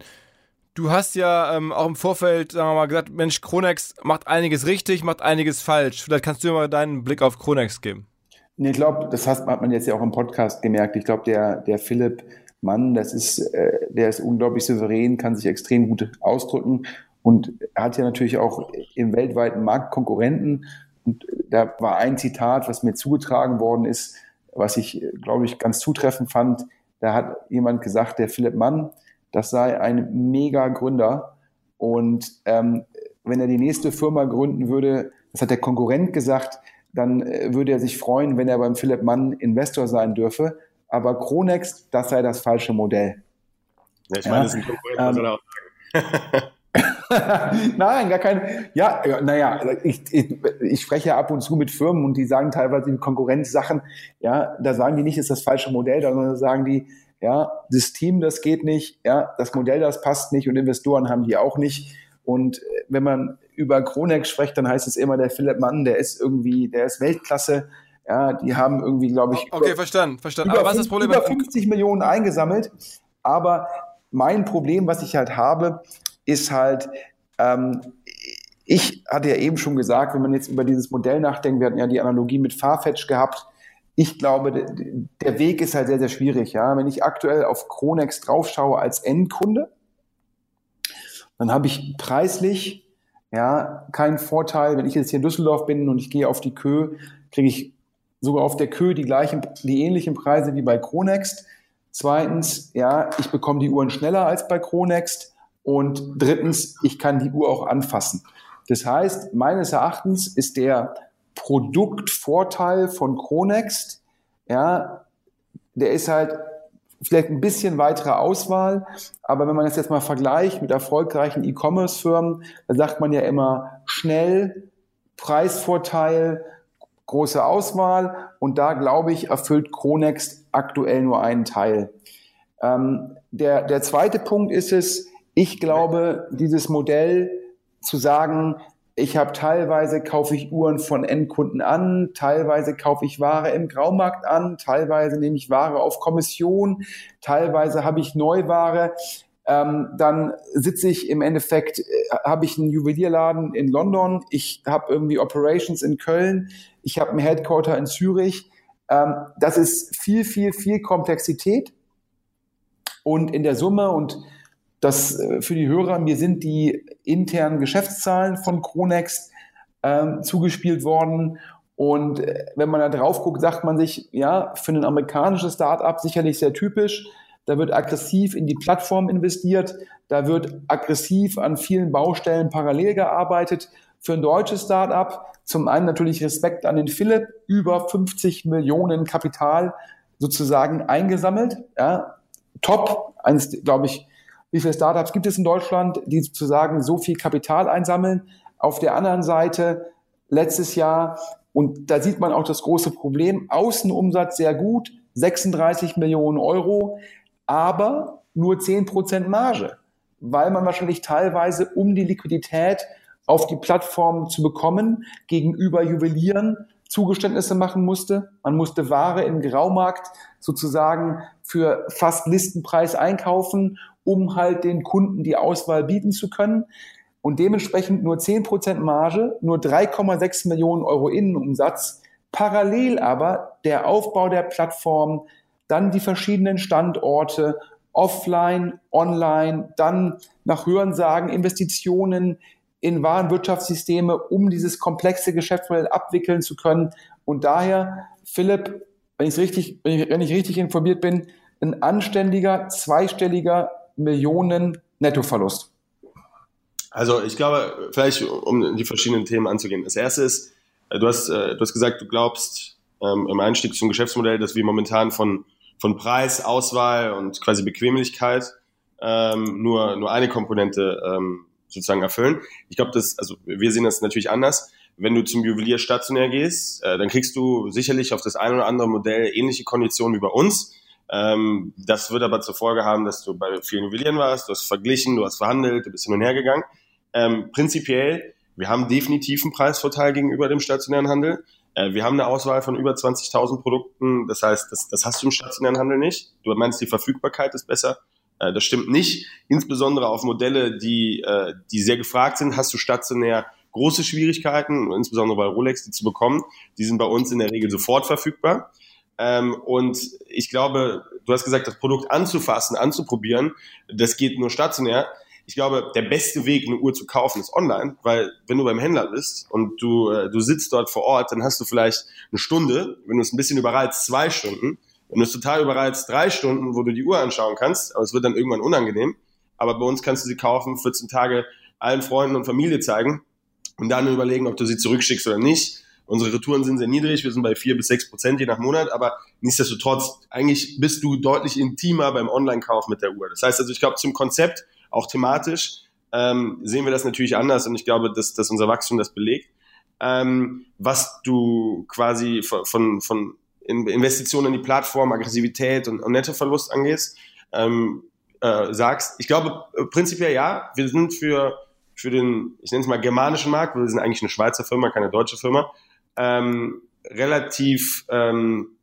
Du hast ja ähm, auch im Vorfeld, sagen wir mal, gesagt, Mensch, Kronex macht einiges richtig, macht einiges falsch. Vielleicht kannst du mir mal deinen Blick auf Kronex geben. Nee, ich glaube, das hat man jetzt ja auch im Podcast gemerkt. Ich glaube, der, der Philipp Mann, das ist, äh, der ist unglaublich souverän, kann sich extrem gut ausdrücken und hat ja natürlich auch im weltweiten Markt Konkurrenten. Und da war ein Zitat, was mir zugetragen worden ist, was ich, glaube ich, ganz zutreffend fand. Da hat jemand gesagt, der Philipp Mann, das sei ein mega Gründer. Und ähm, wenn er die nächste Firma gründen würde, das hat der Konkurrent gesagt, dann äh, würde er sich freuen, wenn er beim Philipp Mann Investor sein dürfe. Aber Kronex, das sei das falsche Modell. Ja, ich meine, das ist ein Konkurrent, was soll er auch sagen. [LAUGHS] [LAUGHS] Nein, gar kein. Ja, naja, ich, ich, ich spreche ja ab und zu mit Firmen und die sagen teilweise in Konkurrenzsachen, ja, da sagen die nicht, ist das falsche Modell, sondern sagen die, ja, das Team, das geht nicht, ja, das Modell, das passt nicht und Investoren haben die auch nicht. Und äh, wenn man über Kronex spricht, dann heißt es immer, der Philipp Mann, der ist irgendwie, der ist Weltklasse. Ja, die haben irgendwie, glaube ich, okay, über, verstanden, verstanden. Aber was ist das Problem? Über 50 Millionen eingesammelt. Aber mein Problem, was ich halt habe, ist halt, ähm, ich hatte ja eben schon gesagt, wenn man jetzt über dieses Modell nachdenkt, wir hatten ja die Analogie mit Farfetch gehabt, ich glaube, der Weg ist halt sehr, sehr schwierig. Ja? Wenn ich aktuell auf Kronex draufschaue als Endkunde, dann habe ich preislich ja keinen Vorteil. Wenn ich jetzt hier in Düsseldorf bin und ich gehe auf die Kö, kriege ich sogar auf der Kö die gleichen, die ähnlichen Preise wie bei Kronext. Zweitens, ja, ich bekomme die Uhren schneller als bei Kronext. Und drittens, ich kann die Uhr auch anfassen. Das heißt, meines Erachtens ist der Produktvorteil von Chronext, ja, der ist halt vielleicht ein bisschen weitere Auswahl, aber wenn man das jetzt mal vergleicht mit erfolgreichen E-Commerce-Firmen, dann sagt man ja immer schnell, Preisvorteil, große Auswahl und da glaube ich, erfüllt Chronext aktuell nur einen Teil. Ähm, der, der zweite Punkt ist es, ich glaube, dieses Modell zu sagen, ich habe teilweise kaufe ich Uhren von Endkunden an, teilweise kaufe ich Ware im Graumarkt an, teilweise nehme ich Ware auf Kommission, teilweise habe ich Neuware. Ähm, dann sitze ich im Endeffekt, äh, habe ich einen Juwelierladen in London, ich habe irgendwie Operations in Köln, ich habe ein Headquarter in Zürich. Ähm, das ist viel, viel, viel Komplexität. Und in der Summe und das äh, für die Hörer, mir sind die internen Geschäftszahlen von Kronext äh, zugespielt worden. Und äh, wenn man da drauf guckt, sagt man sich, ja, für ein amerikanisches Startup sicherlich sehr typisch. Da wird aggressiv in die Plattform investiert, da wird aggressiv an vielen Baustellen parallel gearbeitet. Für ein deutsches Startup zum einen natürlich Respekt an den Philipp, über 50 Millionen Kapital sozusagen eingesammelt. Ja, top, eines, glaube ich, wie viele Startups gibt es in Deutschland, die sozusagen so viel Kapital einsammeln. Auf der anderen Seite letztes Jahr, und da sieht man auch das große Problem, Außenumsatz sehr gut, 36 Millionen Euro, aber nur 10 Prozent Marge, weil man wahrscheinlich teilweise, um die Liquidität auf die Plattform zu bekommen, gegenüber Juwelieren Zugeständnisse machen musste. Man musste Ware im Graumarkt sozusagen für fast Listenpreis einkaufen um halt den Kunden die Auswahl bieten zu können. Und dementsprechend nur 10% Marge, nur 3,6 Millionen Euro Innenumsatz. Parallel aber der Aufbau der Plattform, dann die verschiedenen Standorte, offline, online, dann nach Hörensagen Investitionen in Warenwirtschaftssysteme, um dieses komplexe Geschäftsmodell abwickeln zu können. Und daher, Philipp, wenn ich richtig, wenn ich richtig informiert bin, ein anständiger, zweistelliger Millionen Nettoverlust? Also ich glaube, vielleicht um die verschiedenen Themen anzugehen. Das erste ist, äh, du hast, äh, du hast gesagt, du glaubst ähm, im Einstieg zum Geschäftsmodell, dass wir momentan von, von Preis, Auswahl und quasi Bequemlichkeit ähm, nur, nur eine Komponente ähm, sozusagen erfüllen. Ich glaube, das, also wir sehen das natürlich anders. Wenn du zum Juwelier stationär gehst, äh, dann kriegst du sicherlich auf das ein oder andere Modell ähnliche Konditionen wie bei uns. Ähm, das wird aber zur Folge haben, dass du bei vielen Juwelieren warst, du hast verglichen, du hast verhandelt, du bist hin und her gegangen. Ähm, prinzipiell, wir haben definitiv einen Preisvorteil gegenüber dem stationären Handel. Äh, wir haben eine Auswahl von über 20.000 Produkten. Das heißt, das, das hast du im stationären Handel nicht. Du meinst, die Verfügbarkeit ist besser. Äh, das stimmt nicht. Insbesondere auf Modelle, die, äh, die sehr gefragt sind, hast du stationär große Schwierigkeiten, insbesondere bei Rolex, die zu bekommen. Die sind bei uns in der Regel sofort verfügbar. Ähm, und ich glaube, du hast gesagt, das Produkt anzufassen, anzuprobieren, das geht nur stationär. Ich glaube, der beste Weg, eine Uhr zu kaufen, ist online, weil wenn du beim Händler bist und du, äh, du sitzt dort vor Ort, dann hast du vielleicht eine Stunde, wenn du es ein bisschen überreizt, zwei Stunden. Wenn du es total überreizt, drei Stunden, wo du die Uhr anschauen kannst, aber es wird dann irgendwann unangenehm. Aber bei uns kannst du sie kaufen, 14 Tage allen Freunden und Familie zeigen und dann überlegen, ob du sie zurückschickst oder nicht. Unsere Retouren sind sehr niedrig, wir sind bei vier bis sechs Prozent je nach Monat, aber nichtsdestotrotz, eigentlich bist du deutlich intimer beim Online-Kauf mit der Uhr. Das heißt also, ich glaube, zum Konzept, auch thematisch, ähm, sehen wir das natürlich anders und ich glaube, dass, dass unser Wachstum das belegt. Ähm, was du quasi von, von, von Investitionen in die Plattform, Aggressivität und, und Nettoverlust angehst, ähm, äh, sagst. Ich glaube, prinzipiell ja, wir sind für, für den, ich nenne es mal germanischen Markt, wir sind eigentlich eine Schweizer Firma, keine deutsche Firma, ähm, relativ ähm,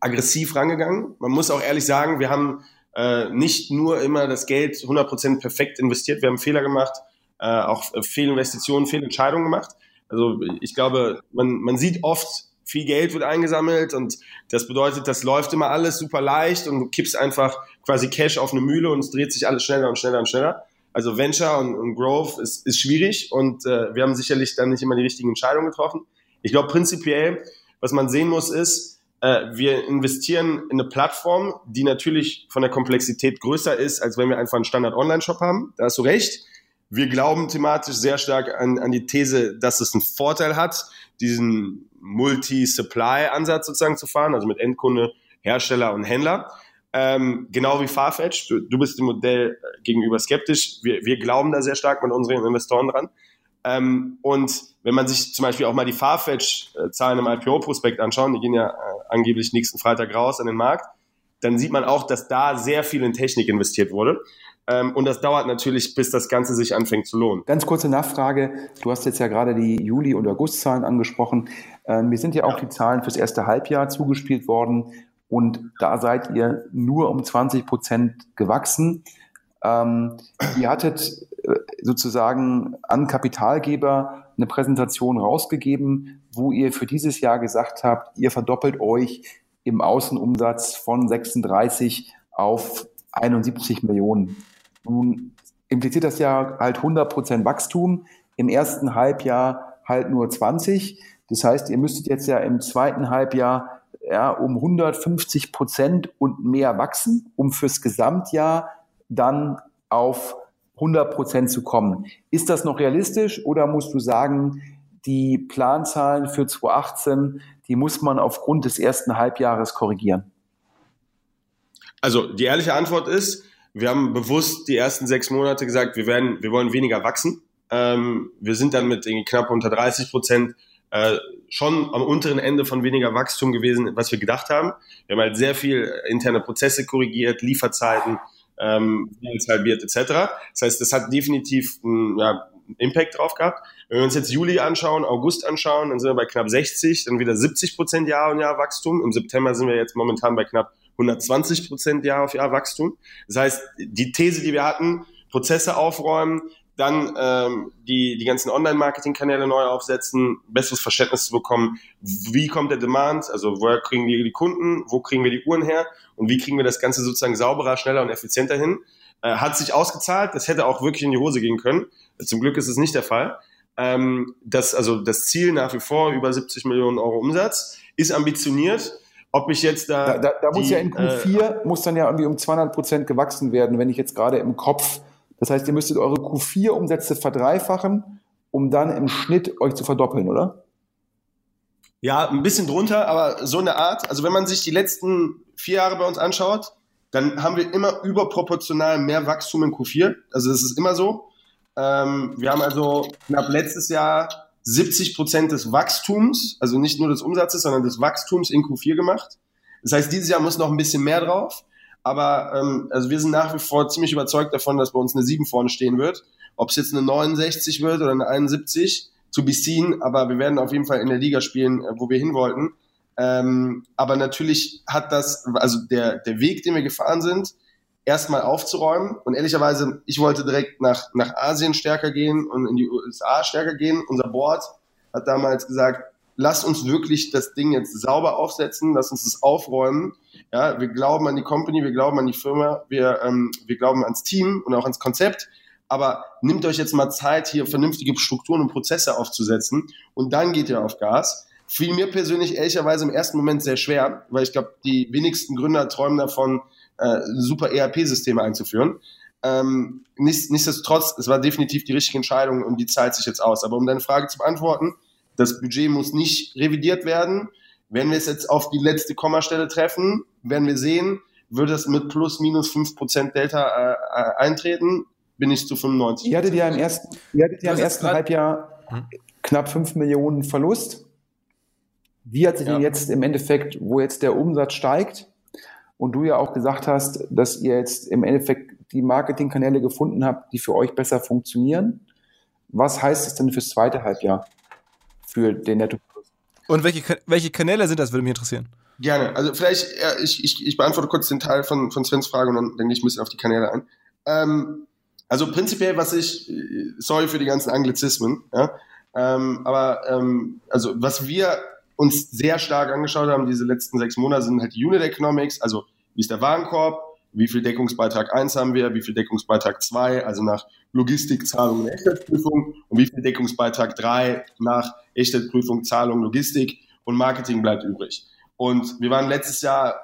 aggressiv rangegangen. Man muss auch ehrlich sagen, wir haben äh, nicht nur immer das Geld 100% perfekt investiert, wir haben Fehler gemacht, äh, auch Fehlinvestitionen, Fehlentscheidungen gemacht. Also ich glaube, man, man sieht oft, viel Geld wird eingesammelt und das bedeutet, das läuft immer alles super leicht und du kippst einfach quasi Cash auf eine Mühle und es dreht sich alles schneller und schneller und schneller. Also Venture und, und Growth ist, ist schwierig und äh, wir haben sicherlich dann nicht immer die richtigen Entscheidungen getroffen. Ich glaube prinzipiell, was man sehen muss, ist, äh, wir investieren in eine Plattform, die natürlich von der Komplexität größer ist, als wenn wir einfach einen Standard-Online-Shop haben. Da hast du recht. Wir glauben thematisch sehr stark an, an die These, dass es einen Vorteil hat, diesen Multi-Supply-Ansatz sozusagen zu fahren, also mit Endkunde, Hersteller und Händler. Ähm, genau wie Farfetch. Du, du, bist dem Modell gegenüber skeptisch. Wir, wir glauben da sehr stark mit unseren Investoren dran. Ähm, und wenn man sich zum Beispiel auch mal die Farfetch-Zahlen im IPO-Prospekt anschaut, die gehen ja äh, angeblich nächsten Freitag raus an den Markt, dann sieht man auch, dass da sehr viel in Technik investiert wurde. Ähm, und das dauert natürlich, bis das Ganze sich anfängt zu lohnen. Ganz kurze Nachfrage. Du hast jetzt ja gerade die Juli- und Augustzahlen angesprochen. Ähm, mir sind ja auch ja. die Zahlen fürs erste Halbjahr zugespielt worden. Und da seid ihr nur um 20 Prozent gewachsen. Ähm, ihr hattet äh, sozusagen an Kapitalgeber eine Präsentation rausgegeben, wo ihr für dieses Jahr gesagt habt, ihr verdoppelt euch im Außenumsatz von 36 auf 71 Millionen. Nun impliziert das ja halt 100 Prozent Wachstum, im ersten Halbjahr halt nur 20. Das heißt, ihr müsstet jetzt ja im zweiten Halbjahr ja, um 150 Prozent und mehr wachsen, um fürs Gesamtjahr dann auf 100 Prozent zu kommen. Ist das noch realistisch oder musst du sagen, die Planzahlen für 2018, die muss man aufgrund des ersten Halbjahres korrigieren? Also die ehrliche Antwort ist, wir haben bewusst die ersten sechs Monate gesagt, wir werden, wir wollen weniger wachsen. Ähm, wir sind dann mit knapp unter 30 Prozent äh, schon am unteren Ende von weniger Wachstum gewesen, was wir gedacht haben. Wir haben halt sehr viel interne Prozesse korrigiert, Lieferzeiten, ähm, halbiert etc. Das heißt, das hat definitiv einen ja, Impact drauf gehabt. Wenn wir uns jetzt Juli anschauen, August anschauen, dann sind wir bei knapp 60, dann wieder 70 Prozent Jahr und Jahr Wachstum. Im September sind wir jetzt momentan bei knapp 120 Prozent Jahr auf Jahr Wachstum. Das heißt, die These, die wir hatten, Prozesse aufräumen, dann ähm, die, die ganzen Online-Marketing-Kanäle neu aufsetzen, besseres Verständnis zu bekommen, wie kommt der Demand, also woher kriegen wir die Kunden, wo kriegen wir die Uhren her und wie kriegen wir das Ganze sozusagen sauberer, schneller und effizienter hin. Äh, hat sich ausgezahlt, das hätte auch wirklich in die Hose gehen können. Zum Glück ist es nicht der Fall. Ähm, das, also das Ziel nach wie vor über 70 Millionen Euro Umsatz ist ambitioniert. Ob ich jetzt da. Da, da, da die, muss ja in Q4 äh, muss dann ja irgendwie um 200 Prozent gewachsen werden, wenn ich jetzt gerade im Kopf das heißt, ihr müsstet eure Q4-Umsätze verdreifachen, um dann im Schnitt euch zu verdoppeln, oder? Ja, ein bisschen drunter, aber so eine Art. Also wenn man sich die letzten vier Jahre bei uns anschaut, dann haben wir immer überproportional mehr Wachstum in Q4. Also das ist immer so. Ähm, wir haben also knapp letztes Jahr 70 Prozent des Wachstums, also nicht nur des Umsatzes, sondern des Wachstums in Q4 gemacht. Das heißt, dieses Jahr muss noch ein bisschen mehr drauf. Aber ähm, also wir sind nach wie vor ziemlich überzeugt davon, dass bei uns eine 7 vorne stehen wird. Ob es jetzt eine 69 wird oder eine 71, zu be seen, aber wir werden auf jeden Fall in der Liga spielen, äh, wo wir hin wollten. Ähm, aber natürlich hat das, also der, der Weg, den wir gefahren sind, erstmal aufzuräumen. Und ehrlicherweise, ich wollte direkt nach, nach Asien stärker gehen und in die USA stärker gehen. Unser Board hat damals gesagt, lass uns wirklich das Ding jetzt sauber aufsetzen, lass uns das aufräumen. Ja, wir glauben an die Company, wir glauben an die Firma, wir, ähm, wir glauben ans Team und auch ans Konzept. Aber nimmt euch jetzt mal Zeit, hier vernünftige Strukturen und Prozesse aufzusetzen und dann geht ihr auf Gas. Fiel mir persönlich ehrlicherweise im ersten Moment sehr schwer, weil ich glaube, die wenigsten Gründer träumen davon, äh, super ERP-Systeme einzuführen. Ähm, nichts, nichtsdestotrotz, es war definitiv die richtige Entscheidung und die zahlt sich jetzt aus. Aber um deine Frage zu beantworten, das Budget muss nicht revidiert werden. Wenn wir es jetzt auf die letzte Kommastelle treffen, werden wir sehen, würde es mit plus minus 5% Delta äh, äh, eintreten, bin ich zu 95. Ihr hattet ja im ersten, ihr hattet ja im ersten Halbjahr hm? knapp 5 Millionen Verlust. Wie hat sich ja. denn jetzt im Endeffekt, wo jetzt der Umsatz steigt und du ja auch gesagt hast, dass ihr jetzt im Endeffekt die Marketingkanäle gefunden habt, die für euch besser funktionieren, was heißt es denn fürs zweite Halbjahr? für den Netto. Und welche, welche Kanäle sind das, würde mich interessieren. Gerne. Also vielleicht, ja, ich, ich, ich beantworte kurz den Teil von, von Svens Frage und dann, gehe ich ein bisschen auf die Kanäle ein. Ähm, also prinzipiell, was ich, sorry für die ganzen Anglizismen, ja, ähm, aber ähm, also was wir uns sehr stark angeschaut haben, diese letzten sechs Monate, sind halt die Unit Economics, also wie ist der Warenkorb, wie viel Deckungsbeitrag 1 haben wir, wie viel Deckungsbeitrag 2, also nach Logistik, Zahlung und Echtzeitprüfung und wie viel Deckungsbeitrag 3 nach Echtzeitprüfung, Zahlung, Logistik und Marketing bleibt übrig. Und wir waren letztes Jahr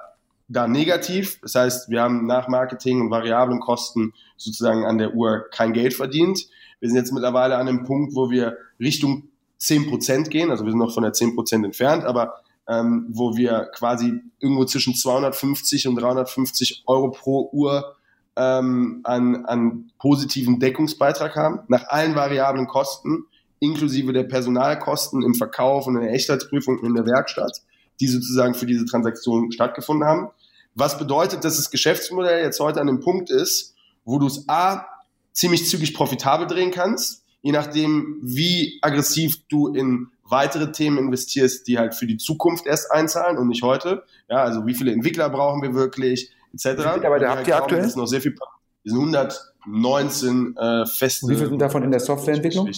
da negativ, das heißt, wir haben nach Marketing und variablen Kosten sozusagen an der Uhr kein Geld verdient. Wir sind jetzt mittlerweile an einem Punkt, wo wir Richtung 10% gehen, also wir sind noch von der 10% entfernt, aber ähm, wo wir quasi irgendwo zwischen 250 und 350 Euro pro Uhr ähm, an, an positiven Deckungsbeitrag haben, nach allen variablen Kosten, inklusive der Personalkosten im Verkauf und in der Echtheitsprüfung in der Werkstatt, die sozusagen für diese Transaktion stattgefunden haben. Was bedeutet, dass das Geschäftsmodell jetzt heute an dem Punkt ist, wo du es A, ziemlich zügig profitabel drehen kannst, je nachdem, wie aggressiv du in weitere Themen investierst, die halt für die Zukunft erst einzahlen und nicht heute. Ja, also wie viele Entwickler brauchen wir wirklich, etc. Aber da habt ihr aktuell? Ist noch sehr viel. Wir sind 119 äh, feste. Wie viele sind davon in der Softwareentwicklung?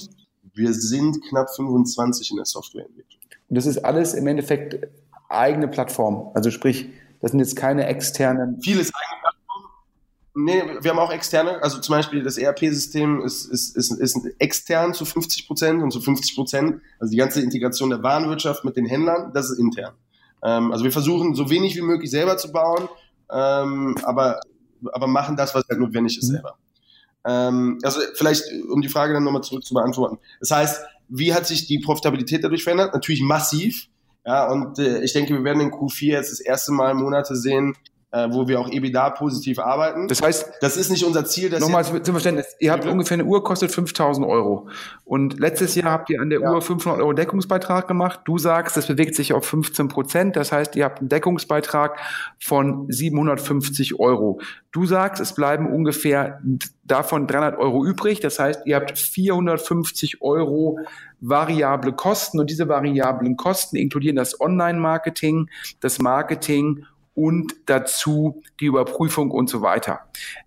Wir sind knapp 25 in der Softwareentwicklung. Und das ist alles im Endeffekt eigene Plattform. Also sprich, das sind jetzt keine externen. Vieles eigene. Nee, wir haben auch externe, also zum Beispiel das ERP-System ist, ist, ist, ist extern zu 50 Prozent und zu 50 Prozent, also die ganze Integration der Warenwirtschaft mit den Händlern, das ist intern. Ähm, also wir versuchen so wenig wie möglich selber zu bauen, ähm, aber, aber machen das, was halt notwendig ist mhm. selber. Ähm, also vielleicht, um die Frage dann nochmal zurück zu beantworten. Das heißt, wie hat sich die Profitabilität dadurch verändert? Natürlich massiv. Ja, und äh, ich denke, wir werden in Q4 jetzt das erste Mal Monate sehen, äh, wo wir auch EBITDA positiv arbeiten. Das heißt, das ist nicht unser Ziel. Nochmal zum Verständnis, ihr habt ungefähr eine Uhr, kostet 5000 Euro. Und letztes Jahr habt ihr an der ja. Uhr 500 Euro Deckungsbeitrag gemacht. Du sagst, das bewegt sich auf 15 Prozent. Das heißt, ihr habt einen Deckungsbeitrag von 750 Euro. Du sagst, es bleiben ungefähr davon 300 Euro übrig. Das heißt, ihr habt 450 Euro variable Kosten und diese variablen Kosten inkludieren das Online-Marketing, das Marketing und dazu die Überprüfung und so weiter.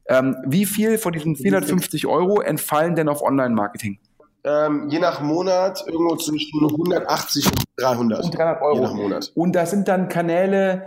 Ähm, wie viel von diesen 450 Euro entfallen denn auf Online-Marketing? Ähm, je nach Monat irgendwo zwischen 180 und 300. Und 300 Euro. Je nach Monat. Und das sind dann Kanäle,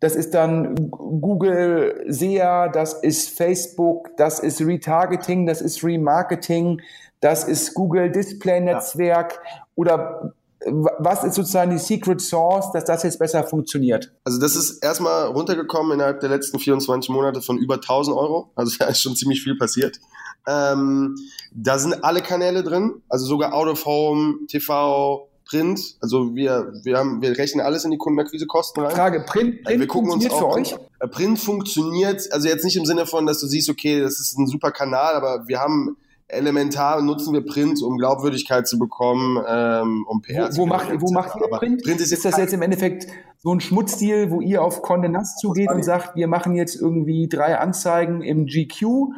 das ist dann Google SEA, das ist Facebook, das ist Retargeting, das ist Remarketing, das ist Google Display Netzwerk ja. oder was ist sozusagen die Secret Source, dass das jetzt besser funktioniert? Also das ist erstmal runtergekommen innerhalb der letzten 24 Monate von über 1000 Euro. Also [LAUGHS] da ist schon ziemlich viel passiert. Ähm, da sind alle Kanäle drin, also sogar Out of Home, TV, Print. Also wir, wir, haben, wir rechnen alles in die Kundenakquisekosten rein. Frage, Print, Print wir gucken funktioniert uns auch, für euch? Print funktioniert, also jetzt nicht im Sinne von, dass du siehst, okay, das ist ein super Kanal, aber wir haben elementar nutzen wir Print, um Glaubwürdigkeit zu bekommen, ähm, um PR wo, wo macht, wo macht ihr Print? Print ist, ist das jetzt im Endeffekt so ein Schmutzdeal, wo ihr auf Condé Nast zugeht und sagt, wir machen jetzt irgendwie drei Anzeigen im GQ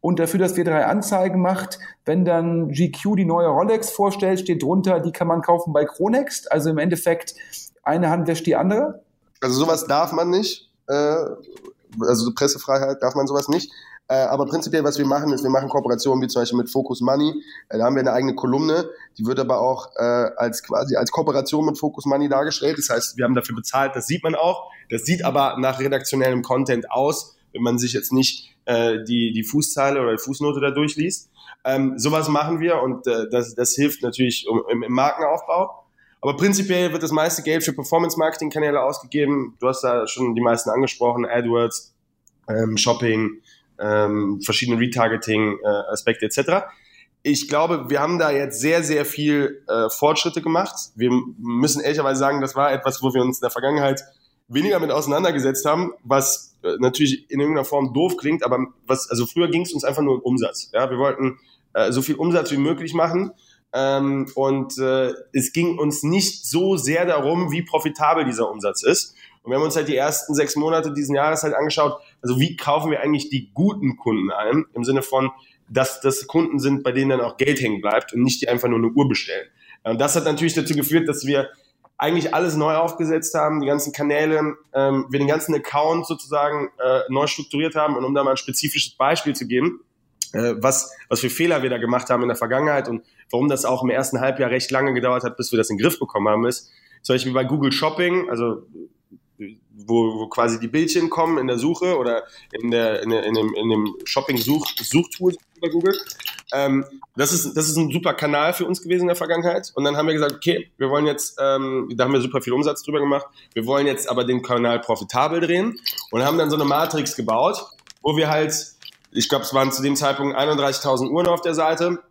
und dafür, dass wir drei Anzeigen macht, wenn dann GQ die neue Rolex vorstellt, steht drunter, die kann man kaufen bei Chronext. Also im Endeffekt eine Hand wäscht die andere. Also sowas darf man nicht. Äh, also Pressefreiheit darf man sowas nicht. Äh, aber prinzipiell, was wir machen, ist, wir machen Kooperationen wie zum Beispiel mit Focus Money. Äh, da haben wir eine eigene Kolumne, die wird aber auch äh, als quasi als Kooperation mit Focus Money dargestellt. Das heißt, wir haben dafür bezahlt, das sieht man auch. Das sieht aber nach redaktionellem Content aus, wenn man sich jetzt nicht äh, die, die Fußzeile oder die Fußnote da durchliest. Ähm, sowas machen wir und äh, das, das hilft natürlich im, im Markenaufbau. Aber prinzipiell wird das meiste Geld für Performance-Marketing-Kanäle ausgegeben. Du hast da schon die meisten angesprochen, AdWords, ähm, Shopping, ähm, verschiedene Retargeting-Aspekte äh, etc. Ich glaube, wir haben da jetzt sehr, sehr viel äh, Fortschritte gemacht. Wir müssen ehrlicherweise sagen, das war etwas, wo wir uns in der Vergangenheit weniger mit auseinandergesetzt haben, was äh, natürlich in irgendeiner Form doof klingt, aber was, also früher ging es uns einfach nur um Umsatz. Ja, wir wollten äh, so viel Umsatz wie möglich machen. Ähm, und äh, es ging uns nicht so sehr darum, wie profitabel dieser Umsatz ist. Und wir haben uns halt die ersten sechs Monate diesen Jahres halt angeschaut, also wie kaufen wir eigentlich die guten Kunden ein, im Sinne von, dass das Kunden sind, bei denen dann auch Geld hängen bleibt und nicht die einfach nur eine Uhr bestellen. Und das hat natürlich dazu geführt, dass wir eigentlich alles neu aufgesetzt haben, die ganzen Kanäle, ähm, wir den ganzen Account sozusagen äh, neu strukturiert haben. Und um da mal ein spezifisches Beispiel zu geben, äh, was, was für Fehler wir da gemacht haben in der Vergangenheit und warum das auch im ersten Halbjahr recht lange gedauert hat, bis wir das in den Griff bekommen haben, ist zum Beispiel bei Google Shopping, also wo, wo quasi die Bildchen kommen in der Suche oder in, der, in, der, in dem, in dem Shopping-Suchtool bei Google. Ähm, das, ist, das ist ein super Kanal für uns gewesen in der Vergangenheit. Und dann haben wir gesagt, okay, wir wollen jetzt, ähm, da haben wir super viel Umsatz drüber gemacht, wir wollen jetzt aber den Kanal profitabel drehen und haben dann so eine Matrix gebaut, wo wir halt, ich glaube, es waren zu dem Zeitpunkt 31.000 Uhren auf der Seite,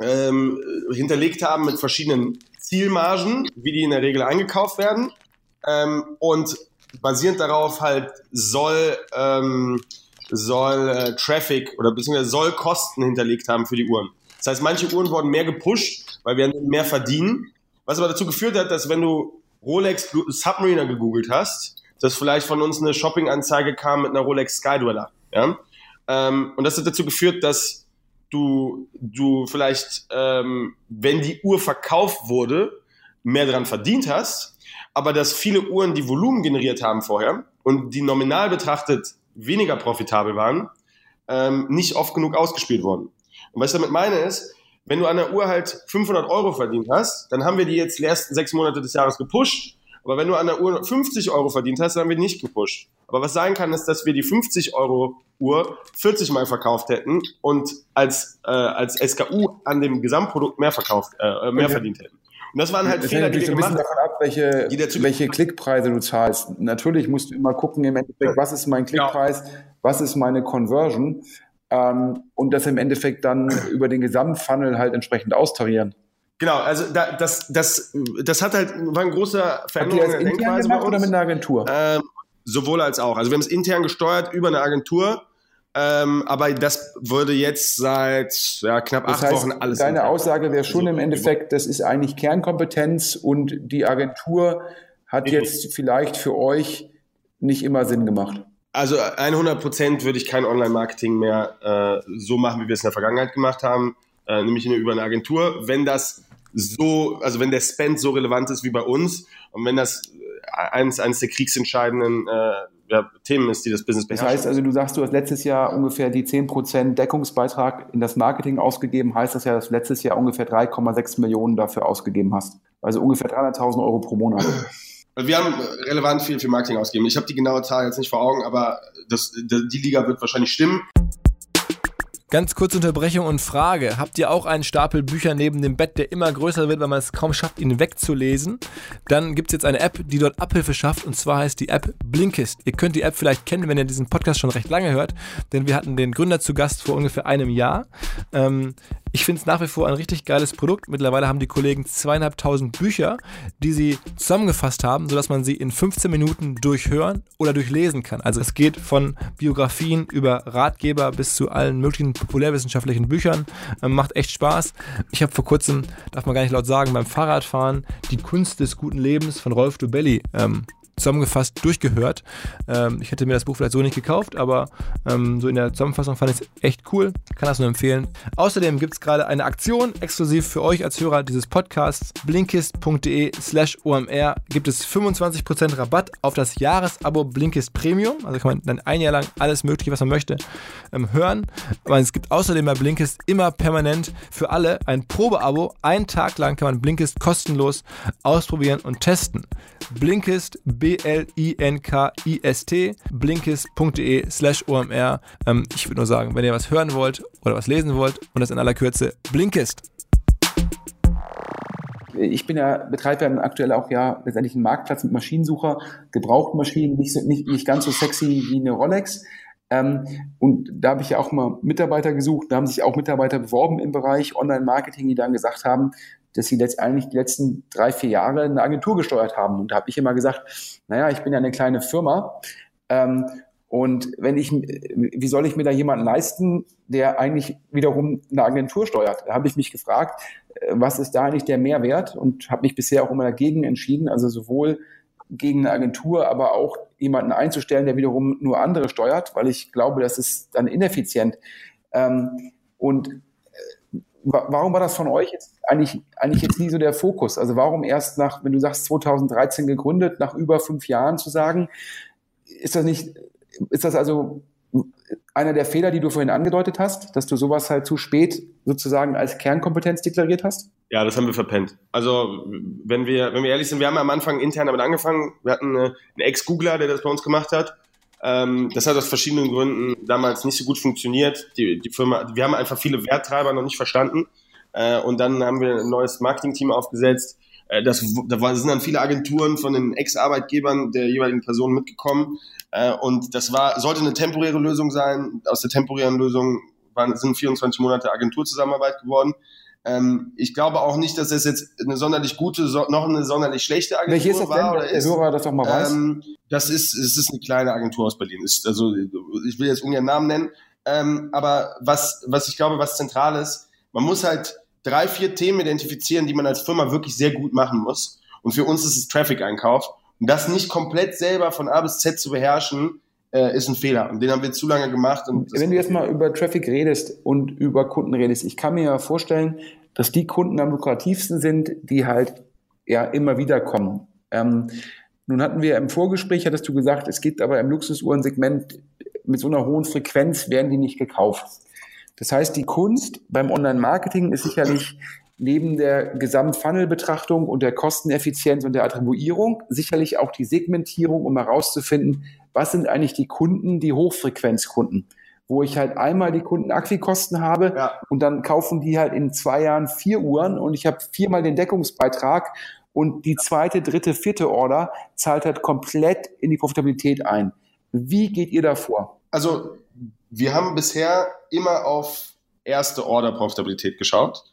ähm, hinterlegt haben mit verschiedenen Zielmargen, wie die in der Regel eingekauft werden. Ähm, und basierend darauf halt soll, ähm, soll äh, Traffic oder beziehungsweise soll Kosten hinterlegt haben für die Uhren. Das heißt, manche Uhren wurden mehr gepusht, weil wir mehr verdienen. Was aber dazu geführt hat, dass wenn du Rolex Submariner gegoogelt hast, dass vielleicht von uns eine Shopping-Anzeige kam mit einer Rolex Skydweller. Ja? Ähm, und das hat dazu geführt, dass du, du vielleicht, ähm, wenn die Uhr verkauft wurde, mehr daran verdient hast, aber dass viele Uhren, die Volumen generiert haben vorher und die nominal betrachtet weniger profitabel waren, ähm, nicht oft genug ausgespielt wurden. Und was ich damit meine ist, wenn du an der Uhr halt 500 Euro verdient hast, dann haben wir die jetzt die ersten sechs Monate des Jahres gepusht. Aber wenn du an der Uhr 50 Euro verdient hast, dann haben wir die nicht gepusht. Aber was sein kann, ist, dass wir die 50 Euro Uhr 40 Mal verkauft hätten und als, äh, als SKU an dem Gesamtprodukt mehr verkauft, äh, mehr okay. verdient hätten. Und das waren halt das Fehler, die wir so ein bisschen davon ab, welche, welche Klickpreise du zahlst. Natürlich musst du immer gucken im Endeffekt, was ist mein Klickpreis, ja. was ist meine Conversion ähm, und das im Endeffekt dann über den Gesamtfunnel halt entsprechend austarieren. Genau, also da, das, das, das hat halt, war ein großer Veränderung in der Denkweise bei uns. oder mit einer Agentur? Ähm, sowohl als auch. Also wir haben es intern gesteuert über eine Agentur ähm, aber das würde jetzt seit ja, knapp das acht heißt, Wochen alles. Deine Aussage wäre schon also, im Endeffekt, das ist eigentlich Kernkompetenz und die Agentur hat jetzt vielleicht für euch nicht immer Sinn gemacht. Also 100 Prozent würde ich kein Online-Marketing mehr äh, so machen, wie wir es in der Vergangenheit gemacht haben, äh, nämlich über eine Agentur. Wenn das so, also wenn der Spend so relevant ist wie bei uns und wenn das eines, eines der kriegsentscheidenden äh, ja, Themen ist, die das Business beherrschen. Das heißt also, du sagst, du hast letztes Jahr ungefähr die 10% Deckungsbeitrag in das Marketing ausgegeben, heißt das ja, dass du letztes Jahr ungefähr 3,6 Millionen dafür ausgegeben hast. Also ungefähr 300.000 Euro pro Monat. Wir haben relevant viel für Marketing ausgegeben. Ich habe die genaue Zahl jetzt nicht vor Augen, aber das, die Liga wird wahrscheinlich stimmen. Ganz kurze Unterbrechung und Frage. Habt ihr auch einen Stapel Bücher neben dem Bett, der immer größer wird, weil man es kaum schafft, ihn wegzulesen? Dann gibt es jetzt eine App, die dort Abhilfe schafft und zwar heißt die App Blinkist. Ihr könnt die App vielleicht kennen, wenn ihr diesen Podcast schon recht lange hört, denn wir hatten den Gründer zu Gast vor ungefähr einem Jahr. Ähm, ich finde es nach wie vor ein richtig geiles Produkt. Mittlerweile haben die Kollegen zweieinhalbtausend Bücher, die sie zusammengefasst haben, sodass man sie in 15 Minuten durchhören oder durchlesen kann. Also es geht von Biografien über Ratgeber bis zu allen möglichen populärwissenschaftlichen Büchern. Ähm, macht echt Spaß. Ich habe vor kurzem, darf man gar nicht laut sagen, beim Fahrradfahren die Kunst des guten Lebens von Rolf Dubelli ähm, zusammengefasst durchgehört. Ähm, ich hätte mir das Buch vielleicht so nicht gekauft, aber ähm, so in der Zusammenfassung fand ich es echt cool. Kann das nur empfehlen. Außerdem gibt es gerade eine Aktion exklusiv für euch als Hörer dieses Podcasts. Blinkist.de slash OMR gibt es 25% Rabatt auf das Jahresabo Blinkist Premium. Also kann man dann ein Jahr lang alles mögliche, was man möchte, ähm, hören. Aber es gibt außerdem bei Blinkist immer permanent für alle ein Probeabo. Einen Tag lang kann man Blinkist kostenlos ausprobieren und testen. Blinkist, B-L-I-N-K-I-S-T, blinkist.de slash OMR. Ähm, ich würde nur sagen, wenn ihr was hören wollt oder was lesen wollt und das in aller Kürze, Blinkist. Ich bin ja, betreibe ja aktuell auch ja letztendlich einen Marktplatz mit Maschinensucher, gebrauchten Maschinen, nicht, nicht, nicht ganz so sexy wie eine Rolex. Ähm, und da habe ich ja auch mal Mitarbeiter gesucht, da haben sich auch Mitarbeiter beworben im Bereich Online-Marketing, die dann gesagt haben, dass sie letztendlich die letzten drei, vier Jahre eine Agentur gesteuert haben. Und da habe ich immer gesagt, naja, ich bin ja eine kleine Firma. Ähm, und wenn ich, wie soll ich mir da jemanden leisten, der eigentlich wiederum eine Agentur steuert? Da habe ich mich gefragt, äh, was ist da eigentlich der Mehrwert? Und habe mich bisher auch immer dagegen entschieden, also sowohl gegen eine Agentur, aber auch jemanden einzustellen, der wiederum nur andere steuert, weil ich glaube, das ist dann ineffizient. Ähm, und warum war das von euch jetzt eigentlich, eigentlich jetzt nie so der Fokus? Also warum erst nach, wenn du sagst 2013 gegründet, nach über fünf Jahren zu sagen, ist das nicht, ist das also einer der Fehler, die du vorhin angedeutet hast, dass du sowas halt zu spät sozusagen als Kernkompetenz deklariert hast? Ja, das haben wir verpennt. Also, wenn wir, wenn wir ehrlich sind, wir haben am Anfang intern damit angefangen. Wir hatten eine, einen Ex-Googler, der das bei uns gemacht hat. Ähm, das hat aus verschiedenen Gründen damals nicht so gut funktioniert. Die, die Firma, wir haben einfach viele Werttreiber noch nicht verstanden. Äh, und dann haben wir ein neues Marketing-Team aufgesetzt. Äh, das, da sind dann viele Agenturen von den Ex-Arbeitgebern der jeweiligen Personen mitgekommen. Äh, und das war, sollte eine temporäre Lösung sein. Aus der temporären Lösung waren, sind 24 Monate Agenturzusammenarbeit geworden. Ähm, ich glaube auch nicht, dass es jetzt eine sonderlich gute, so, noch eine sonderlich schlechte Agentur Welche ist das war. Denn, oder ist, Hörer das doch mal weiß? Ähm, das ist, es ist eine kleine Agentur aus Berlin. Ist, also, ich will jetzt ungern Namen nennen. Ähm, aber was, was ich glaube, was zentral ist, man muss halt drei, vier Themen identifizieren, die man als Firma wirklich sehr gut machen muss. Und für uns ist es Traffic-Einkauf. Und das nicht komplett selber von A bis Z zu beherrschen, äh, ist ein Fehler. Und den haben wir zu lange gemacht. Wenn du jetzt mal über Traffic redest und über Kunden redest, ich kann mir ja vorstellen, dass die Kunden am lukrativsten sind, die halt ja immer wieder kommen. Ähm, nun hatten wir im Vorgespräch, hattest du gesagt, es gibt aber im Luxusuhrensegment mit so einer hohen Frequenz werden die nicht gekauft. Das heißt, die Kunst beim Online-Marketing ist sicherlich neben der Gesamtfunnel-Betrachtung und der Kosteneffizienz und der Attribuierung sicherlich auch die Segmentierung, um herauszufinden, was sind eigentlich die Kunden, die Hochfrequenzkunden, wo ich halt einmal die Kunden-Akquikosten habe ja. und dann kaufen die halt in zwei Jahren vier Uhren und ich habe viermal den Deckungsbeitrag und die zweite, dritte, vierte Order zahlt halt komplett in die Profitabilität ein. Wie geht ihr da vor? Also wir haben bisher immer auf erste Order Profitabilität geschaut.